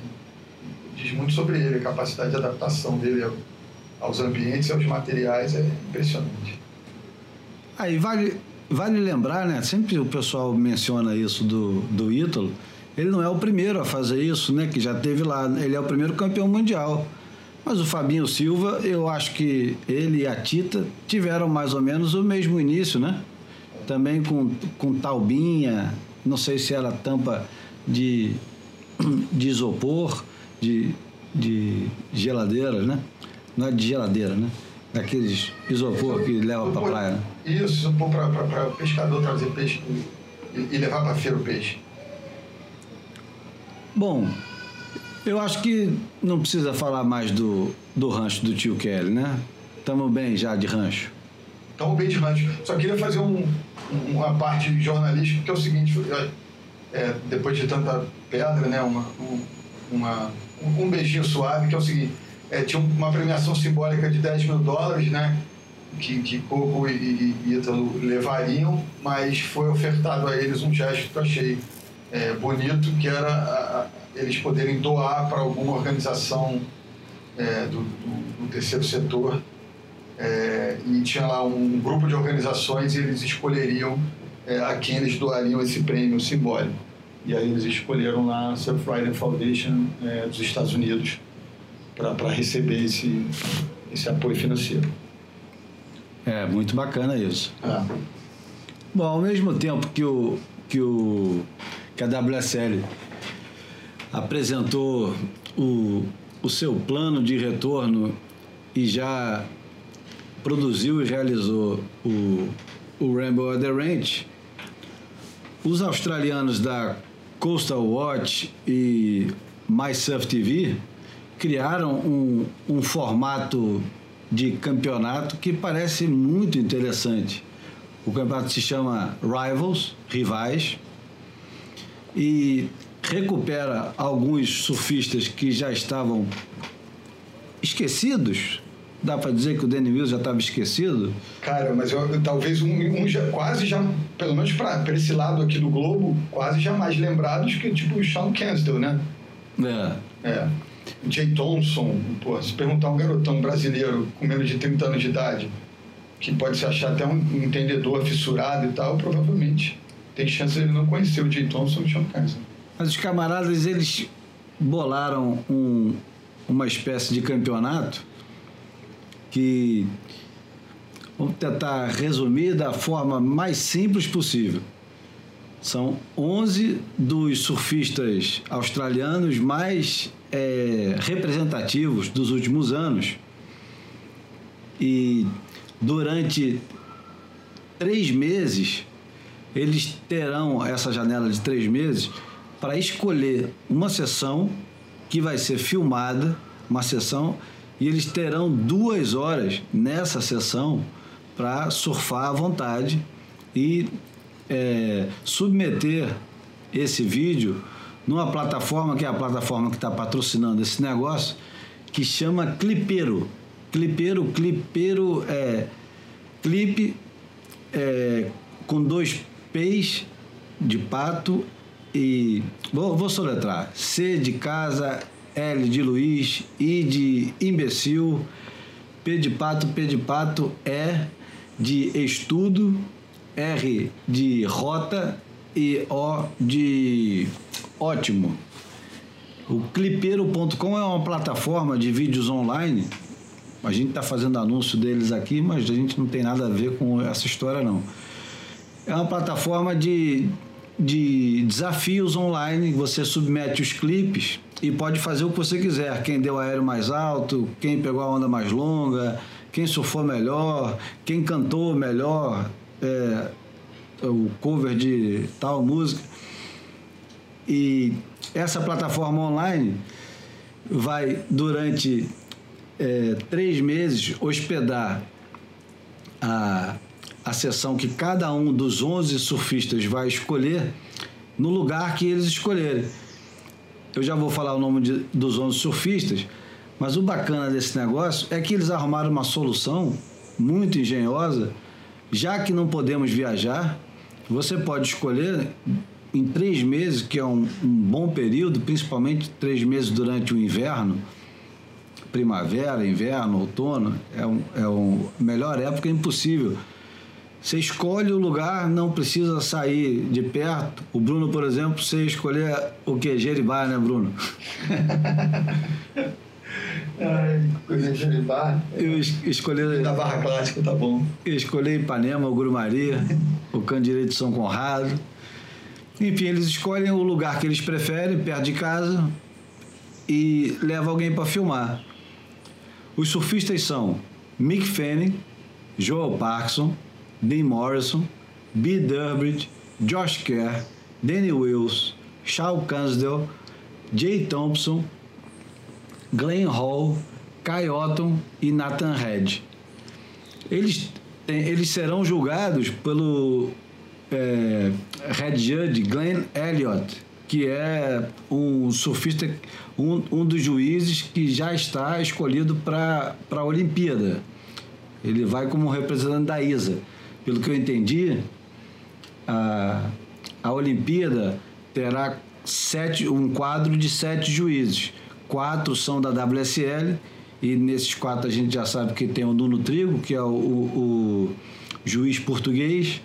diz muito sobre ele, a capacidade de adaptação dele aos ambientes e aos materiais é impressionante. Aí vale, vale lembrar, né? Sempre o pessoal menciona isso do, do Ítalo. Ele não é o primeiro a fazer isso, né? Que já teve lá. Ele é o primeiro campeão mundial. Mas o Fabinho Silva, eu acho que ele e a Tita tiveram mais ou menos o mesmo início, né? Também com, com taubinha, não sei se era tampa de, de isopor, de, de geladeira, né? Não é de geladeira, né? Daqueles isopor que leva para praia. Né? Isso, isopor para pescador trazer peixe e, e levar para feira o peixe. Bom, eu acho que não precisa falar mais do, do rancho do tio Kelly, né? Estamos bem já de rancho. Estamos bem de rancho. Só queria fazer um, uma parte jornalística, que é o seguinte, é, depois de tanta pedra, né? Uma, uma, um beijinho suave, que é o seguinte, é, tinha uma premiação simbólica de 10 mil dólares, né? Que, que Coco e, e, e Ítalo levariam, mas foi ofertado a eles um gesto que eu achei é, bonito, que era a, a, eles poderem doar para alguma organização é, do, do, do, terceiro setor. É, e tinha lá um grupo de organizações e eles escolheriam é, a quem eles doariam esse prêmio simbólico. E aí eles escolheram lá a Surfrider Foundation é, dos Estados Unidos para receber esse, esse apoio financeiro. É, muito bacana isso. É. Bom, ao mesmo tempo que o, que o que a WSL apresentou o, o seu plano de retorno e já produziu e realizou o, o Rainbow Other Ranch, os australianos da Coastal Watch e MySurf TV criaram um, um formato de campeonato que parece muito interessante. O campeonato se chama Rivals, Rivais, e recupera alguns surfistas que já estavam esquecidos. Dá para dizer que o Danny Mills já estava esquecido? Cara, mas eu, talvez um, um já, quase já, pelo menos para esse lado aqui do globo, quase jamais lembrados que tipo o Sean Cansdale, né? É. É. Jay Thompson, pô, se perguntar um garotão brasileiro com menos de 30 anos de idade, que pode se achar até um entendedor fissurado e tal, provavelmente tem chance de ele não conhecer o Jay Thompson e o Sean Cansdale. Mas os camaradas, eles bolaram um, uma espécie de campeonato que vamos tentar resumir da forma mais simples possível. São 11 dos surfistas australianos mais é, representativos dos últimos anos. E durante três meses, eles terão essa janela de três meses para escolher uma sessão que vai ser filmada, uma sessão, e eles terão duas horas nessa sessão para surfar à vontade e é, submeter esse vídeo numa plataforma que é a plataforma que está patrocinando esse negócio, que chama Clipeiro. Clipeiro, Clipeiro é clipe é, com dois P's de pato e. Vou, vou soletrar. C de casa, L de Luiz, I de imbecil, P de pato, P de pato, E de estudo, R de rota e O de ótimo. O clipeiro.com é uma plataforma de vídeos online. A gente está fazendo anúncio deles aqui, mas a gente não tem nada a ver com essa história, não. É uma plataforma de, de desafios online. Você submete os clipes e pode fazer o que você quiser. Quem deu aéreo mais alto, quem pegou a onda mais longa, quem surfou melhor, quem cantou melhor, é, o cover de tal música. E essa plataforma online vai, durante é, três meses, hospedar a a sessão que cada um dos 11 surfistas vai escolher no lugar que eles escolherem. Eu já vou falar o nome de, dos 11 surfistas, Mas o bacana desse negócio é que eles arrumaram uma solução muito engenhosa, já que não podemos viajar, você pode escolher em três meses, que é um, um bom período, principalmente três meses durante o inverno, primavera, inverno, outono, é, um, é um melhor época impossível. Você escolhe o lugar, não precisa sair de perto. O Bruno, por exemplo, você escolher o que? Jeribá, né, Bruno? Ai, Jeribá. Eu es escolhi. Da Barra Clássica, tá bom. Eu escolhi Ipanema, o Grumari, o Candireito de São Conrado. Enfim, eles escolhem o lugar que eles preferem, perto de casa, e levam alguém para filmar. Os surfistas são Mick Fanning, Joel Parkinson, Dean Morrison, B. Durbridge, Josh Kerr, Danny Wills, Charles Cansdale, Jay Thompson, Glenn Hall, Kai Otton e Nathan Head. Eles, eles serão julgados pelo é, Head Judge Glenn Elliott, que é um surfista, um, um dos juízes que já está escolhido para a Olimpíada. Ele vai como representante da ISA. Pelo que eu entendi, a, a Olimpíada terá sete, um quadro de sete juízes. Quatro são da WSL, e nesses quatro a gente já sabe que tem o Nuno Trigo, que é o, o, o juiz português,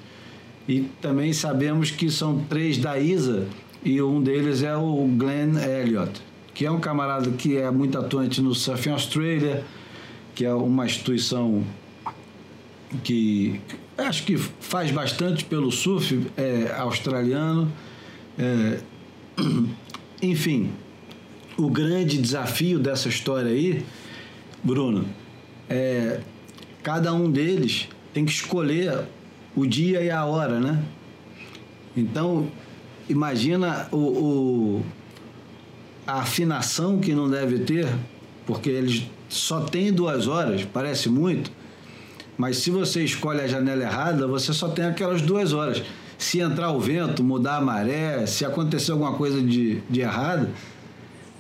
e também sabemos que são três da ISA, e um deles é o Glenn Elliott, que é um camarada que é muito atuante no Surfing Australia, que é uma instituição que acho que faz bastante pelo surf é, australiano. É, enfim, o grande desafio dessa história aí, Bruno, é cada um deles tem que escolher o dia e a hora, né? Então, imagina o, o, a afinação que não deve ter, porque eles só têm duas horas, parece muito, mas se você escolhe a janela errada, você só tem aquelas duas horas. Se entrar o vento, mudar a maré, se acontecer alguma coisa de, de errado,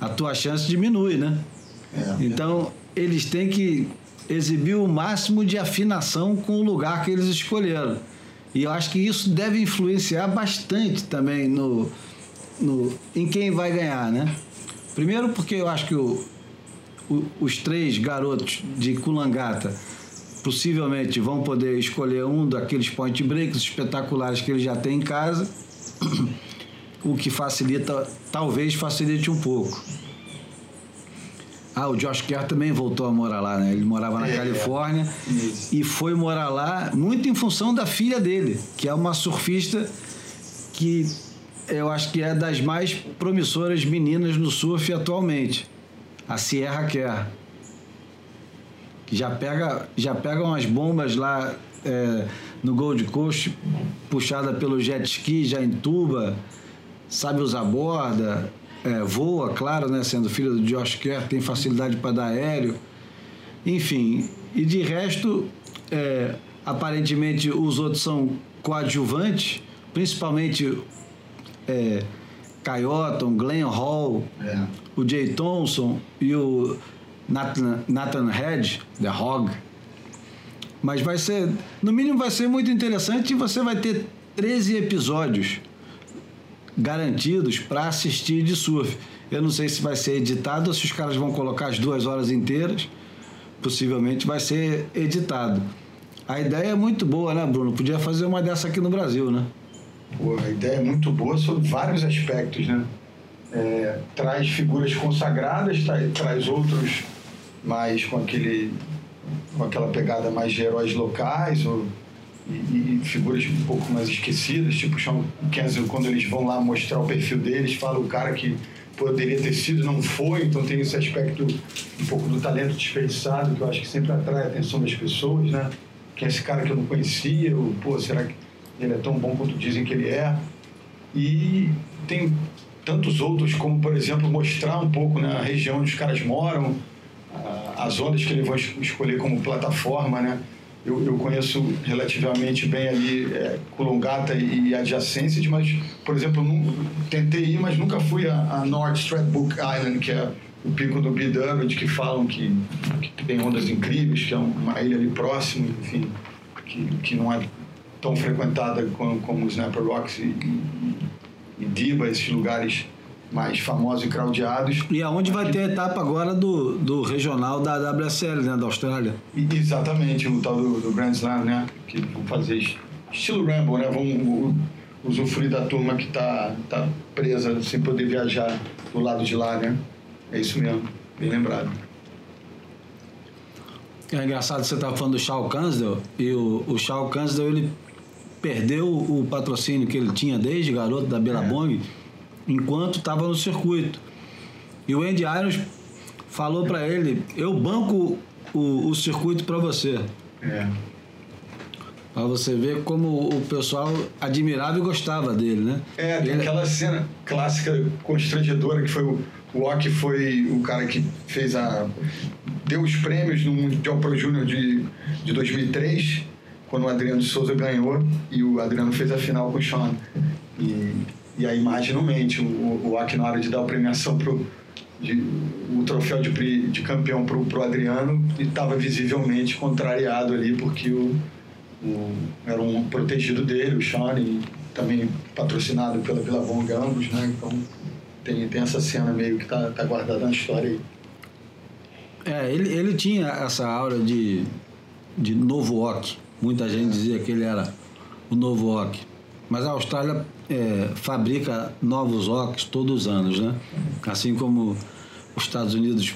a tua chance diminui, né? É, então, eles têm que exibir o máximo de afinação com o lugar que eles escolheram. E eu acho que isso deve influenciar bastante também no, no, em quem vai ganhar, né? Primeiro porque eu acho que o, o, os três garotos de Kulangata possivelmente vão poder escolher um daqueles point breaks espetaculares que eles já têm em casa, o que facilita, talvez facilite um pouco. Ah, o Josh Kerr também voltou a morar lá, né? Ele morava na é, Califórnia é. e foi morar lá muito em função da filha dele, que é uma surfista que eu acho que é das mais promissoras meninas no surf atualmente, a Sierra Kerr. Que já pega, já pega umas bombas lá é, no Gold Coast, puxada pelo jet ski, já entuba, sabe usar borda, é, voa, claro, né, sendo filho do Josh Kerr, tem facilidade para dar aéreo. Enfim, e de resto, é, aparentemente os outros são coadjuvantes, principalmente é, Coyoton, Glenn Hall, é. o Jay Thompson e o Nathan, Nathan Head, The Hog. Mas vai ser, no mínimo vai ser muito interessante e você vai ter 13 episódios garantidos para assistir de surf. Eu não sei se vai ser editado ou se os caras vão colocar as duas horas inteiras. Possivelmente vai ser editado. A ideia é muito boa, né, Bruno? Podia fazer uma dessa aqui no Brasil, né? Pô, a ideia é muito boa sobre vários aspectos, né? É, traz figuras consagradas, traz, traz outros mais com aquele com aquela pegada mais de heróis locais ou e, e, figuras um pouco mais esquecidas, tipo Sean Kenzel, quando eles vão lá mostrar o perfil deles, fala o cara que poderia ter sido, não foi, então tem esse aspecto um pouco do talento desperdiçado, que eu acho que sempre atrai a atenção das pessoas, né? Quem é esse cara que eu não conhecia, ou, pô, será que ele é tão bom quanto dizem que ele é? E tem tantos outros, como, por exemplo, mostrar um pouco né, a região onde os caras moram, as ondas que eles vão escolher como plataforma, né? eu, eu conheço relativamente bem ali é, Colombata e adjacências, mas, por exemplo, não, tentei ir, mas nunca fui a, a North Stradbroke Island, que é o pico do Bidurwood, que falam que, que, tem ondas incríveis, que é uma ilha ali próximo, enfim, que, que não é tão frequentada como, como Snapper Rocks e, e, e Diba, esses lugares mais famosos e craudiados. E aonde vai ter a etapa agora do, do regional da WSL, né, da Austrália. E, exatamente, o tal do, do, Grand Slam, né, que vão fazer estilo Rambo, né, vão usufruir da turma que está tá presa sem poder viajar do lado de lá, né. É isso mesmo, bem lembrado. É engraçado você estar tá falando do Charles Cansdale e o, o Charles Cansdale ele perdeu o patrocínio que ele tinha desde garoto da Billabong é. Enquanto estava no circuito. E o Andy Irons falou para ele: Eu banco o, o circuito para você. É. Para você ver como o pessoal admirava e gostava dele, né? É, tem ele... aquela cena clássica constrangedora que foi o, o Ock foi o cara que fez a. deu os prêmios no Mundial Pro Júnior de, de 2003 quando o Adriano de Souza ganhou e o Adriano fez a final com o Sean. E, e a imagem não mente. O, o Aki, na hora de dar a premiação pro, de, o troféu de, de campeão pro, pro Adriano, estava visivelmente contrariado ali, porque o, o, era um protegido dele, o Sean, e também patrocinado pela Vila Bong ambos, né? Então tem, tem essa cena meio que tá, tá guardada na história aí. É, ele, ele tinha essa aura de, de novo Ock Muita gente dizia que ele era o novo OC. Mas a Austrália é, fabrica novos OCs todos os anos, né? Assim como os Estados Unidos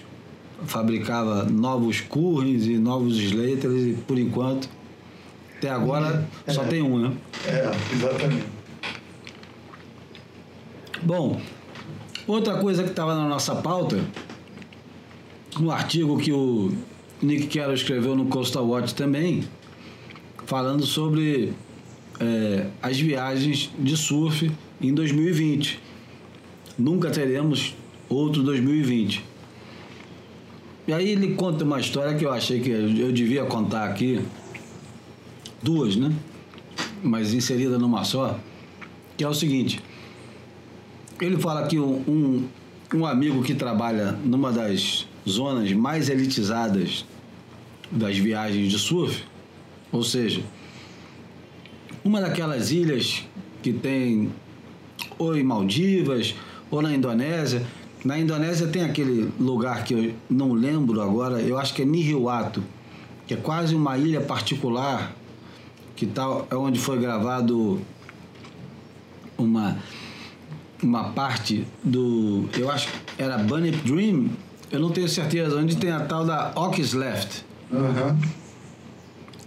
fabricava novos Currens e novos Slaters e por enquanto até agora é, só tem um, né? É, exatamente. Bom, outra coisa que estava na nossa pauta, um artigo que o Nick Carroll escreveu no Coastal Watch também, falando sobre é, as viagens de surf em 2020. Nunca teremos outro 2020. E aí ele conta uma história que eu achei que eu devia contar aqui, duas, né? Mas inserida numa só, que é o seguinte. Ele fala que um, um, um amigo que trabalha numa das zonas mais elitizadas das viagens de surf, ou seja, uma daquelas ilhas que tem ou em Maldivas ou na Indonésia. Na Indonésia tem aquele lugar que eu não lembro agora, eu acho que é Nihiwatu, que é quase uma ilha particular, que tal é onde foi gravado uma uma parte do, eu acho que era Bunny Dream, eu não tenho certeza, onde tem a tal da Ox Left. Uhum.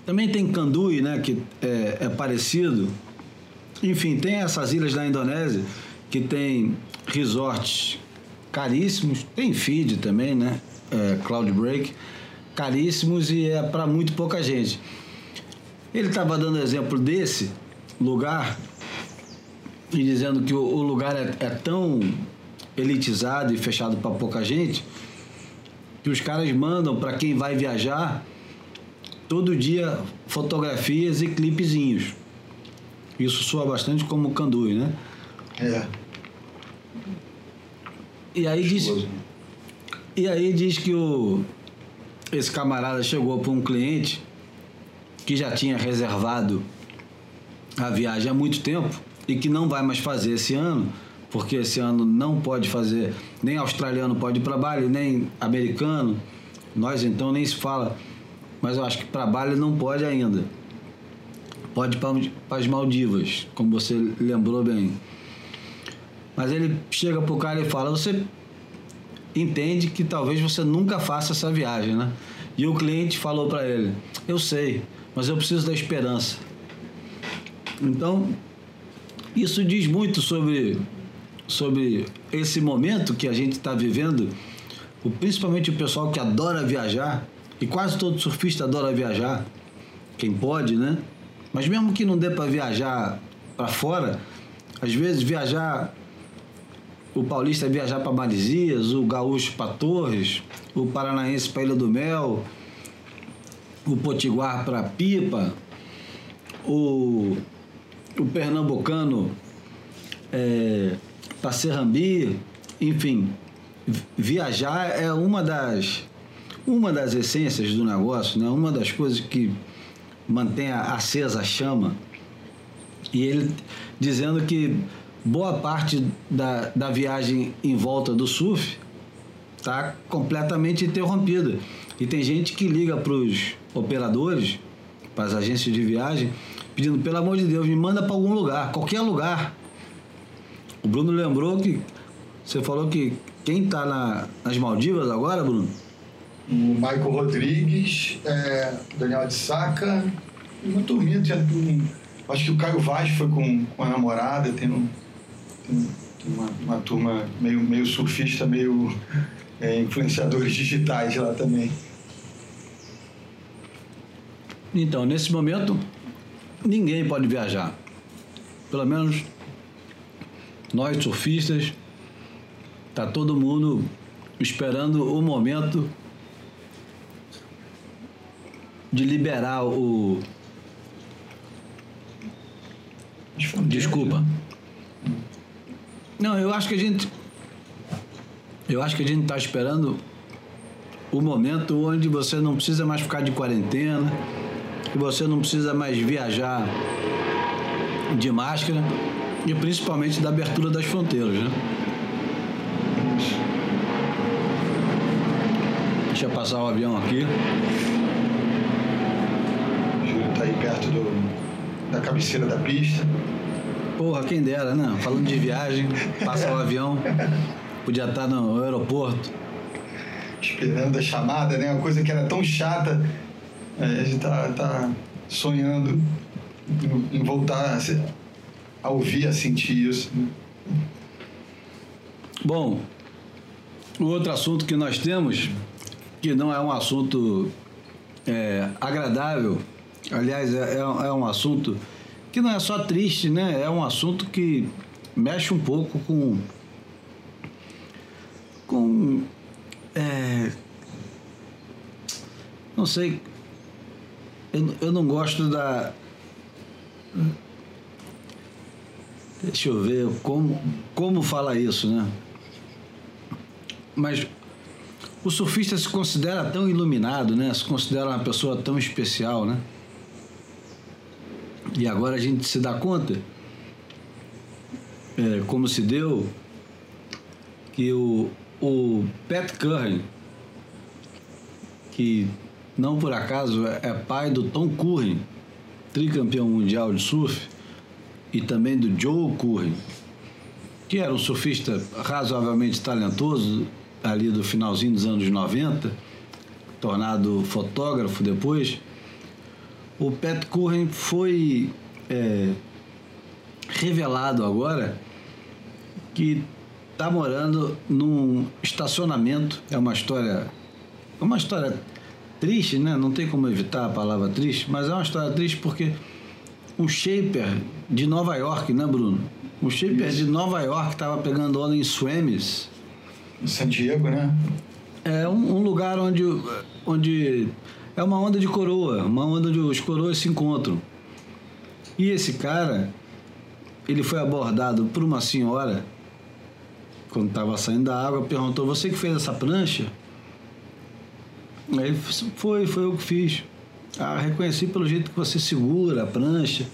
Também tem Candui, né, que é, é parecido. Enfim, tem essas ilhas da Indonésia que tem resorts caríssimos, tem feed também, né, é, Cloud Break, caríssimos e é para muito pouca gente. Ele estava dando exemplo desse lugar e dizendo que o, o lugar é, é tão elitizado e fechado para pouca gente que os caras mandam para quem vai viajar todo dia fotografias e clipezinhos. Isso soa bastante como Candui, né? É. E aí diz, e aí diz que o, esse camarada chegou para um cliente que já tinha reservado a viagem há muito tempo e que não vai mais fazer esse ano, porque esse ano não pode fazer, nem australiano pode ir para Bali, nem americano. Nós então nem se fala mas eu acho que para Bali não pode ainda. Pode para as Maldivas, como você lembrou bem. Mas ele chega pro cara e fala: Você entende que talvez você nunca faça essa viagem, né? E o cliente falou para ele: Eu sei, mas eu preciso da esperança. Então, isso diz muito sobre, sobre esse momento que a gente está vivendo, principalmente o pessoal que adora viajar, e quase todo surfista adora viajar, quem pode, né? Mas mesmo que não dê para viajar para fora, às vezes viajar o paulista viajar para Marizias, o gaúcho para Torres, o paranaense para Ilha do Mel, o Potiguar para Pipa, o, o Pernambucano é, para Serrambi, enfim, viajar é uma das uma das essências do negócio, né? Uma das coisas que mantém acesa a chama. E ele dizendo que boa parte da, da viagem em volta do surf está completamente interrompida. E tem gente que liga para os operadores, para as agências de viagem, pedindo, pelo amor de Deus, me manda para algum lugar, qualquer lugar. O Bruno lembrou que você falou que quem está na, nas Maldivas agora, Bruno? O Michael Rodrigues, é, Daniel de Saca uma turminha. Tinha, um, acho que o Caio Vaz foi com, com a namorada, tem, um, tem uma, uma turma meio, meio surfista, meio é, influenciadores digitais lá também. Então, nesse momento, ninguém pode viajar. Pelo menos nós surfistas, tá todo mundo esperando o momento de liberar o. Desculpa. Não, eu acho que a gente. Eu acho que a gente está esperando o momento onde você não precisa mais ficar de quarentena, que você não precisa mais viajar de máscara e principalmente da abertura das fronteiras, né? Deixa eu passar o avião aqui. O Júlio está aí perto do, da cabeceira da pista. Porra, quem dera, né? Falando de viagem, passa o avião, podia estar no aeroporto. Esperando a chamada, né? Uma coisa que era tão chata. É, a gente tá, tá sonhando em, voltar a, a ouvir, a sentir isso. né? Bom, o outro assunto que nós temos, que não é um assunto é, agradável, aliás, é, é- é um assunto que não é só triste, né? É um assunto que mexe um pouco com. com. é, não sei. Eu, eu não gosto da. Deixa eu ver como, como fala isso, né? Mas o surfista se considera tão iluminado, né? Se considera uma pessoa tão especial, né? E agora a gente se dá conta, é, como se deu, que o, o Pat Curran, que não por acaso é pai do Tom Curran, tricampeão mundial de surf, e também do Joe Curran, que era um surfista razoavelmente talentoso, ali do finalzinho dos anos 90, tornado fotógrafo depois. O Pat Curran foi é, revelado agora que está morando num estacionamento. É uma história, é uma história triste, né? Não tem como evitar a palavra triste, mas é uma história triste porque um shaper de Nova York, né, Bruno? Um shaper de Nova York estava pegando onda em Swamis. Em San Diego, né? É um, um lugar onde, onde é uma onda de coroa, uma onda onde os coroas se encontram. E esse cara, ele foi abordado por uma senhora, quando estava saindo da água, perguntou: Você que fez essa prancha? Aí foi, foi eu que fiz. Ah, reconheci pelo jeito que você segura a prancha,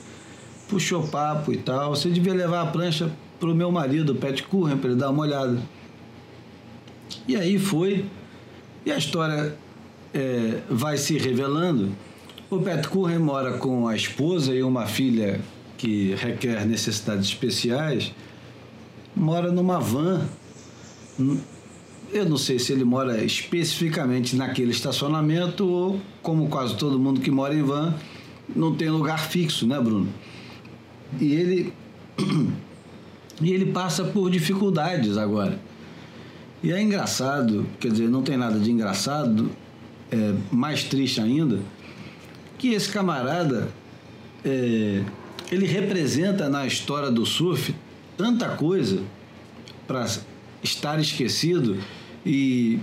puxou papo e tal. Você devia levar a prancha pro meu marido, o Pat Curran, para ele dar uma olhada. E aí foi, e a história é, vai se revelando. O Curran mora com a esposa e uma filha que requer necessidades especiais, mora numa van. Eu não sei se ele mora especificamente naquele estacionamento ou, como quase todo mundo que mora em van, não tem lugar fixo, né, Bruno? E ele, e ele passa por dificuldades agora. E é engraçado, quer dizer, não tem nada de engraçado, é mais triste ainda, que esse camarada, é, ele representa na história do surf tanta coisa para estar esquecido e,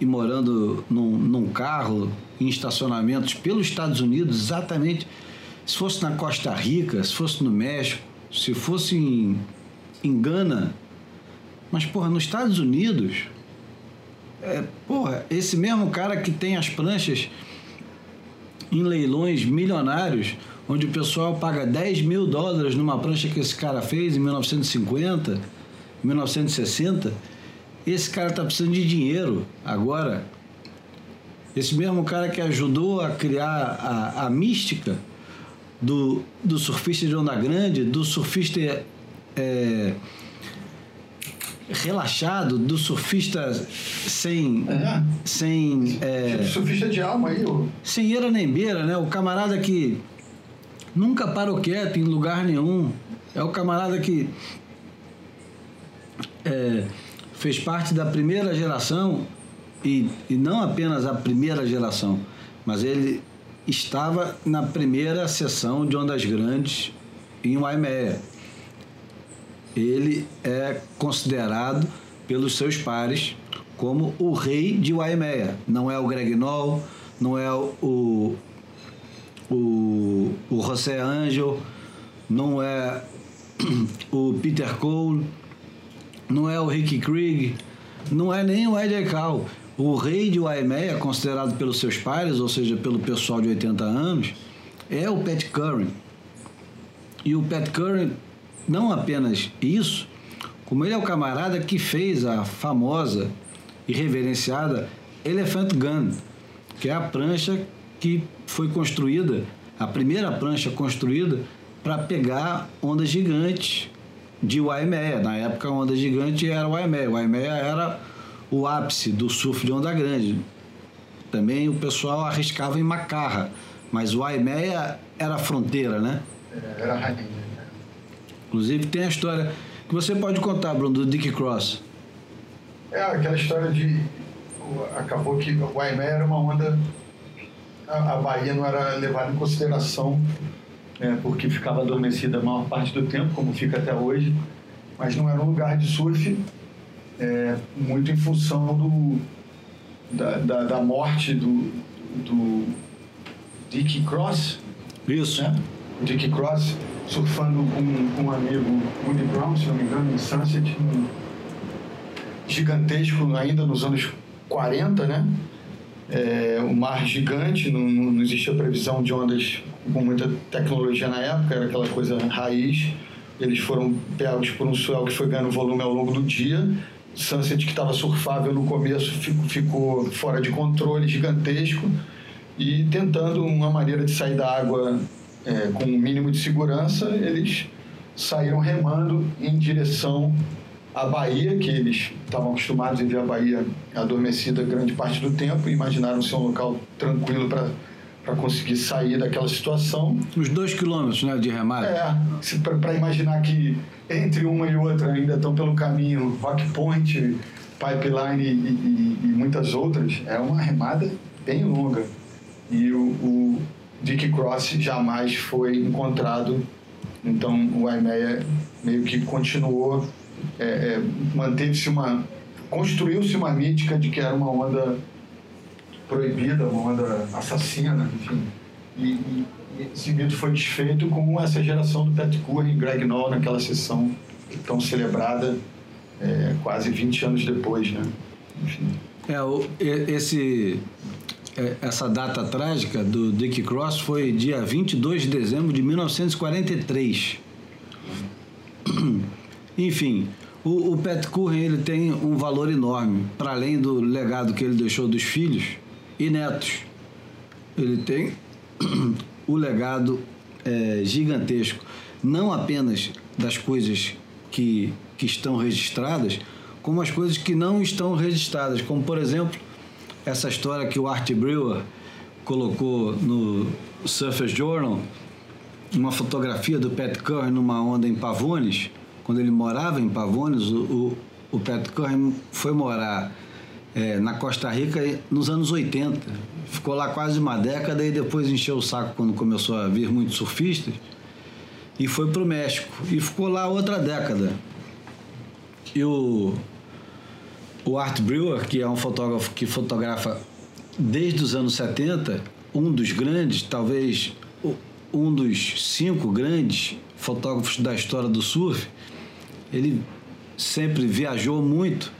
e morando num, num carro em estacionamentos pelos Estados Unidos, exatamente. Se fosse na Costa Rica, se fosse no México, se fosse em, em Gana. Mas, porra, nos Estados Unidos, é, porra, esse mesmo cara que tem as pranchas em leilões milionários, onde o pessoal paga 10 mil dólares numa prancha que esse cara fez em 1950, 1960, esse cara está precisando de dinheiro agora. Esse mesmo cara que ajudou a criar a, a mística do, do surfista de onda grande, do surfista é, relaxado, do surfista sem. É. sem é, surfista de alma aí, ô. Sem eira nem beira, né? O camarada que nunca parou quieto em lugar nenhum. É o camarada que é, fez parte da primeira geração e, e não apenas a primeira geração, mas ele estava na primeira sessão de ondas grandes em Waimea. Ele é considerado pelos seus pares como o rei de Waimea. Não é o Greg Noll, não é o, o, o José Angel, não é o Peter Cole, não é o Ricky Krieg, não é nem o Ed Cal. O rei de Waimea, considerado pelos seus pares, ou seja, pelo pessoal de 80 anos, é o Pat Curry. E o Pat Curry, não apenas isso, como ele é o camarada que fez a famosa e reverenciada Elephant Gun, que é a prancha que foi construída, a primeira prancha construída para pegar ondas gigantes de Waimea. Na época, a onda gigante era Waimea. Waimea era o ápice do surf de onda grande. Também o pessoal arriscava em Macarra, mas Waimea era a fronteira, né? Era a rainha. Inclusive tem a história que você pode contar, Bruno, do Dick Cross. É aquela história de acabou que o Waimea era uma onda a, Bahia não era levada em consideração é, porque ficava adormecida a maior parte do tempo, como fica até hoje, mas não era um lugar de surf é, muito em função do, da, da, da morte do, do Dick Cross. Isso. Né? O Dick Cross surfando com, um amigo, Woody Brown, se não me engano, em Sunset, um gigantesco ainda nos anos 40, né? É, um mar gigante, não, não existia previsão de ondas com muita tecnologia na época, era aquela coisa raiz. Eles foram pegos por um swell que foi ganhando volume ao longo do dia. Sunset, que estava surfável no começo, ficou fora de controle, gigantesco. E tentando uma maneira de sair da água é, com o um mínimo de segurança, eles saíram remando em direção à Bahia, que eles estavam acostumados a ver a Bahia adormecida grande parte do tempo, e imaginaram ser um local tranquilo para para conseguir sair daquela situação. Os dois quilômetros né, de remada. É, para imaginar que entre uma e outra ainda estão pelo caminho Rock Point, Pipeline e, e, e muitas outras, é uma remada bem longa. E o, o Dick Cross jamais foi encontrado, então o Aimeia meio que continuou, é, é, manteve-se uma. construiu-se uma mítica de que era uma onda proibida, uma onda assassina, enfim. E, e, esse mito foi desfeito com essa geração do Pat Curry e Greg Noll naquela sessão tão celebrada é, quase 20 anos depois, né? Enfim. É, o, esse, essa data trágica do Dick Cross foi dia 22 de dezembro de 1943. Enfim, o, o Pat Curry ele tem um valor enorme, para além do legado que ele deixou dos filhos, e netos. Ele tem o legado é, gigantesco, não apenas das coisas que, que estão registradas, como as coisas que não estão registradas, como por exemplo essa história que o Art Brewer colocou no Surface Journal, uma fotografia do Pat Curry numa onda em Pavones, quando ele morava em Pavones, o, o, o Pat Curry foi morar é, na Costa Rica nos anos 80. Ficou lá quase uma década e depois encheu o saco quando começou a vir muitos surfistas e foi para o México e ficou lá outra década. E o, o Art Brewer, que é um fotógrafo que fotografa desde os anos 70, um dos grandes, talvez um dos cinco grandes fotógrafos da história do surf, ele sempre viajou muito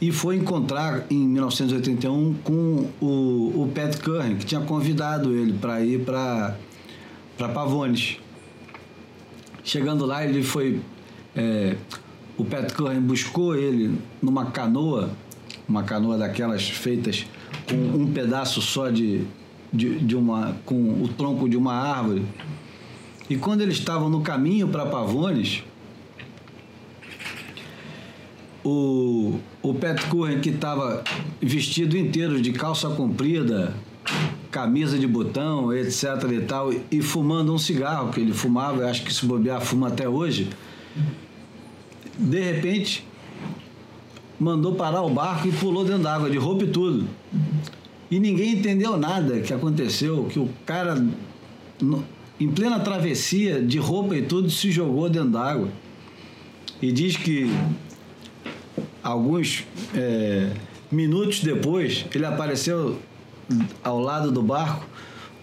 e foi encontrar em 1981 com o, o Pat Curran, que tinha convidado ele para ir para Pavones. Chegando lá, ele foi. É, o Pat Curran buscou ele numa canoa, uma canoa daquelas feitas com um pedaço só de, de, de uma. com o tronco de uma árvore. E quando eles estavam no caminho para Pavones, o, o Pat que estava vestido inteiro de calça comprida, camisa de botão, etc e tal, e fumando um cigarro que ele fumava, acho que se bobear fuma até hoje, de repente mandou parar o barco e pulou dentro d'água, de roupa e tudo. E ninguém entendeu nada que aconteceu, que o cara, em plena travessia, de roupa e tudo, se jogou dentro d'água. E diz que alguns é, minutos depois, ele apareceu ao lado do barco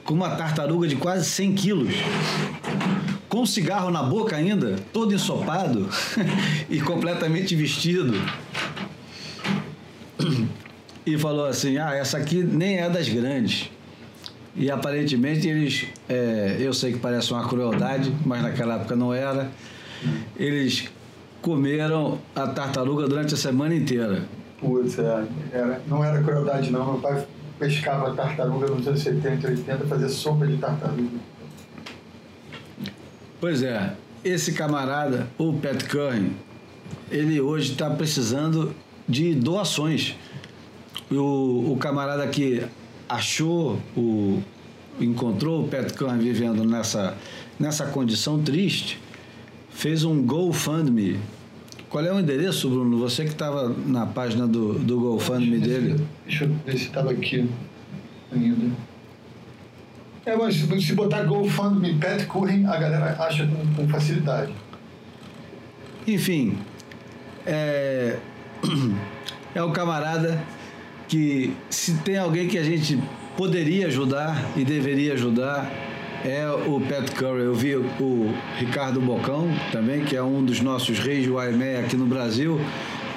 com uma tartaruga de quase 100 quilos, com um cigarro na boca ainda, todo ensopado e completamente vestido. E falou assim: Ah, essa aqui nem é das grandes. E aparentemente eles, é, eu sei que parece uma crueldade, mas naquela época não era. Eles comeram a tartaruga durante a semana inteira. Putz, é, era, não era crueldade não. Meu pai pescava tartaruga nos anos 70 e 80, fazia sopa de tartaruga. Pois é, esse camarada, o Pat Curran, ele hoje está precisando de doações. O, o camarada que achou, o, encontrou o Pat Curran vivendo nessa, nessa condição triste, fez um GoFundMe. Qual é o endereço, Bruno? Você que estava na página do, do GoFundMe dele. Deixa eu ver se estava aqui ainda. É, mas se botar GoFundMe Pat Curren, a galera acha com, com facilidade. Enfim, é, é o camarada que se tem alguém que a gente poderia ajudar e deveria ajudar, é o Pat Curry. Eu vi o Ricardo Bocão também, que é um dos nossos reis do AME aqui no Brasil,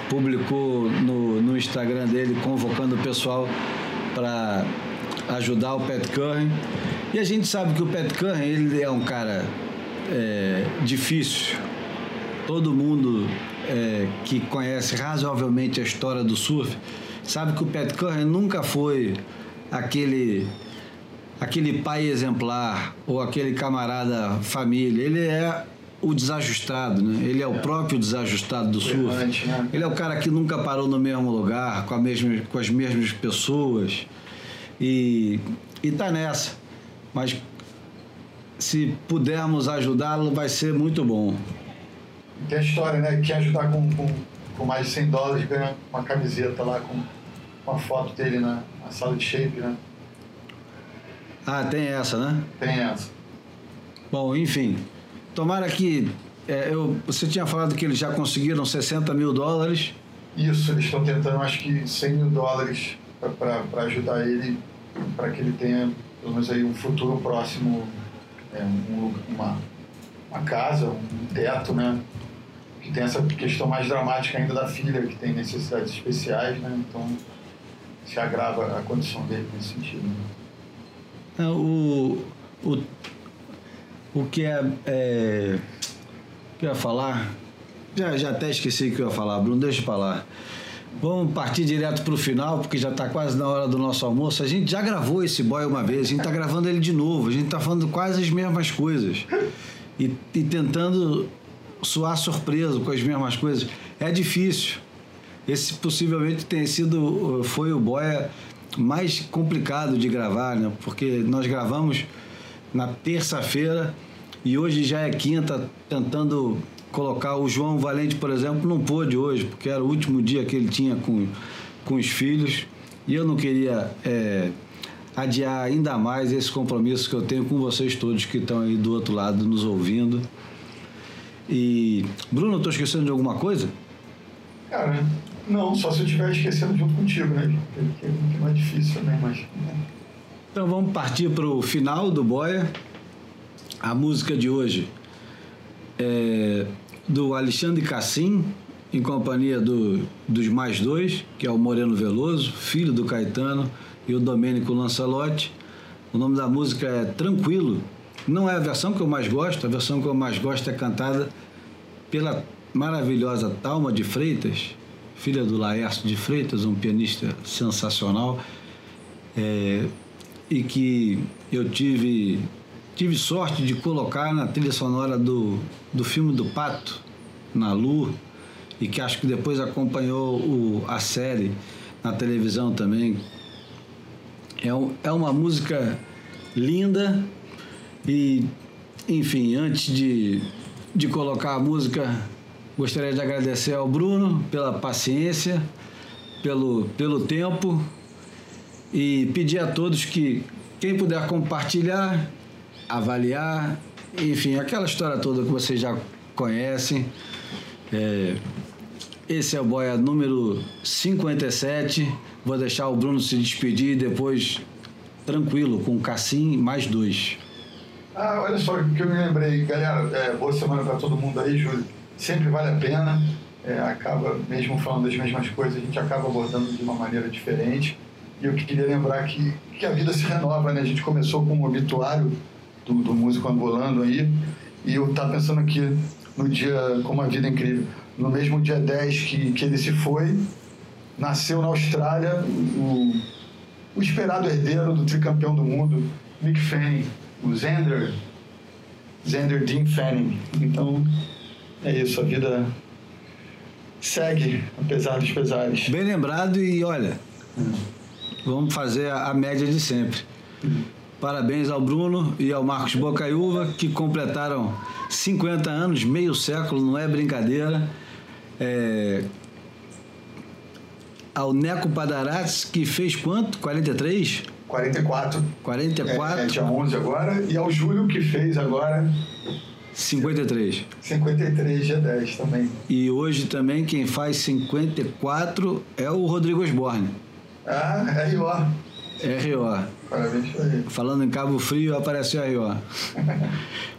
publicou no, no Instagram dele convocando o pessoal para ajudar o Pat Curry. E a gente sabe que o Pat Curry ele é um cara é, difícil. Todo mundo é, que conhece razoavelmente a história do surf sabe que o Pat Curry nunca foi aquele aquele pai exemplar ou aquele camarada família. Ele é o desajustado, né? Ele é o próprio desajustado do surf. Né? Ele é o cara que nunca parou no mesmo lugar, com, a mesma, com as mesmas pessoas. E, e tá nessa. Mas se pudermos ajudá-lo, vai ser muito bom. Tem a história, né? Quem ajudar com, com, com mais de 100 dólares ganha uma camiseta lá com uma foto dele na, na sala de shape, né? Ah, tem essa, né? Tem essa. Bom, enfim. Tomara que. É, eu, você tinha falado que eles já conseguiram 60 mil dólares. Isso, eles estão tentando, acho que 100 mil dólares para ajudar ele, para que ele tenha, pelo menos aí, um futuro próximo, é, um, uma, uma casa, um teto, né? Que tem essa questão mais dramática ainda da filha, que tem necessidades especiais, né? Então, se agrava a condição dele nesse sentido. Né? É, o, o, o que é, é. O que eu ia falar? Já, já até esqueci o que eu ia falar, Bruno, deixa eu falar. Vamos partir direto para o final, porque já está quase na hora do nosso almoço. A gente já gravou esse boy uma vez, a gente está gravando ele de novo, a gente está falando quase as mesmas coisas. E, e tentando soar surpreso com as mesmas coisas. É difícil. Esse possivelmente tem sido, foi o boy mais complicado de gravar, né? Porque nós gravamos na terça-feira e hoje já é quinta, tentando colocar o João Valente, por exemplo, não pôde hoje, porque era o último dia que ele tinha com, com os filhos e eu não queria é, adiar ainda mais esse compromisso que eu tenho com vocês todos que estão aí do outro lado nos ouvindo. E, Bruno, estou esquecendo de alguma coisa? Cara, Não, só se eu estiver esquecendo junto contigo, né? Que é mais difícil também, mas. Né? Então vamos partir para o final do Boia. A música de hoje é do Alexandre Cassim, em companhia do, dos mais dois, que é o Moreno Veloso, filho do Caetano, e o Domênico Lancelotti. O nome da música é Tranquilo. Não é a versão que eu mais gosto, a versão que eu mais gosto é cantada pela maravilhosa Talma de Freitas, filha do Laércio de Freitas, um pianista sensacional, é, e que eu tive, tive sorte de colocar na trilha sonora do, do filme do Pato, na Lu, e que acho que depois acompanhou o, a série na televisão também. É, um, é uma música linda e, enfim, antes de, de colocar a música, gostaria de agradecer ao Bruno pela paciência, pelo, pelo tempo e pedir a todos que quem puder compartilhar, avaliar, enfim, aquela história toda que vocês já conhecem. É, esse é o Boia número 57. Vou deixar o Bruno se despedir depois, tranquilo, com o Cassim mais dois. Ah, olha só o que eu me lembrei. Galera, é, boa semana para todo mundo aí, Júlio. Sempre vale a pena. É, acaba, mesmo falando das mesmas coisas, a gente acaba abordando de uma maneira diferente. E eu queria lembrar que, que a vida se renova, né? A gente começou com um obituário do, do músico angolano aí. E eu estava pensando aqui no dia, como a vida é incrível no mesmo dia 10 que, que ele se foi, nasceu na Austrália o, o esperado herdeiro do tricampeão do mundo, Mick Fanning, o Zander, Zander Dean Fanning. Então, é isso, a vida segue, apesar dos pesares. Bem lembrado e olha, vamos fazer a, a média de sempre. Parabéns ao Bruno e ao Marcos Bocaiúva, que completaram 50 anos, meio século, não é brincadeira é, ao Neco Padarats, que fez quanto? 43? 44. 44. É, é dia 11 agora. E ao Júlio, que fez agora... 53. 53, dia 10 também. E hoje também quem faz 54 é o Rodrigo Osborne. Ah, R.O. R.O. Parabéns pra ele. Falando em Cabo Frio, apareceu R.O.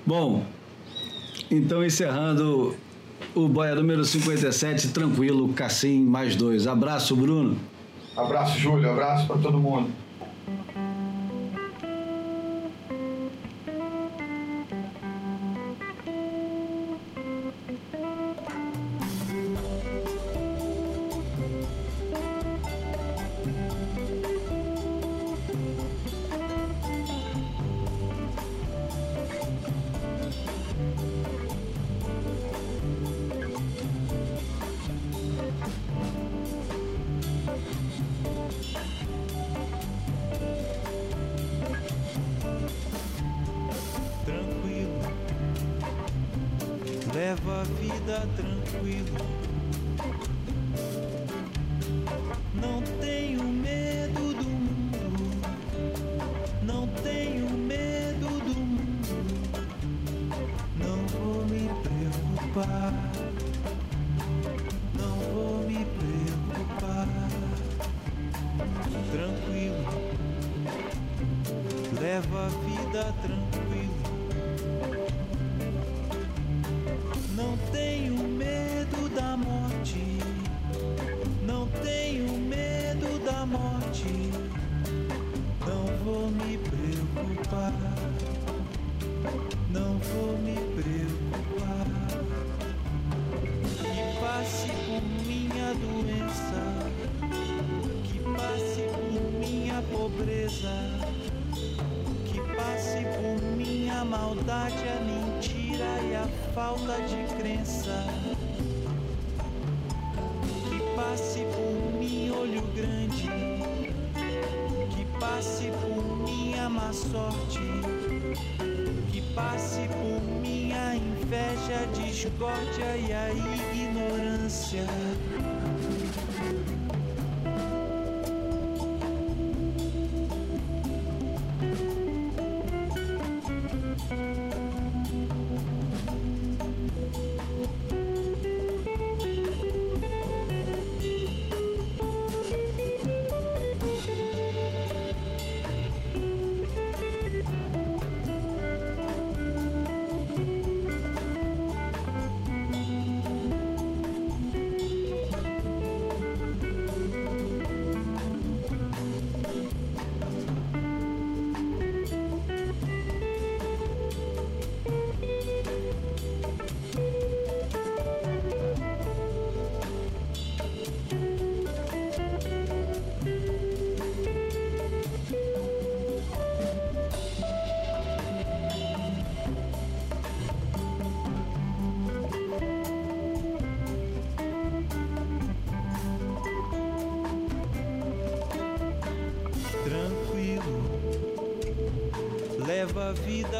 Bom, então encerrando o boia número 57, tranquilo, Cassim, mais dois. Abraço, Bruno. Abraço, Júlio. Abraço para todo mundo.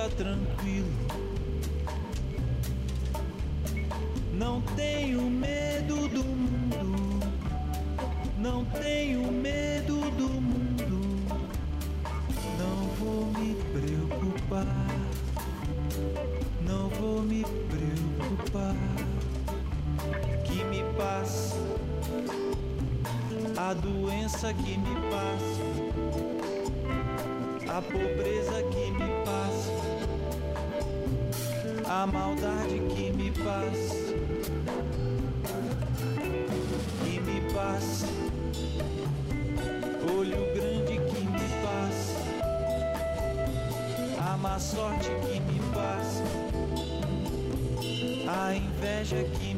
Tranquilo. A inveja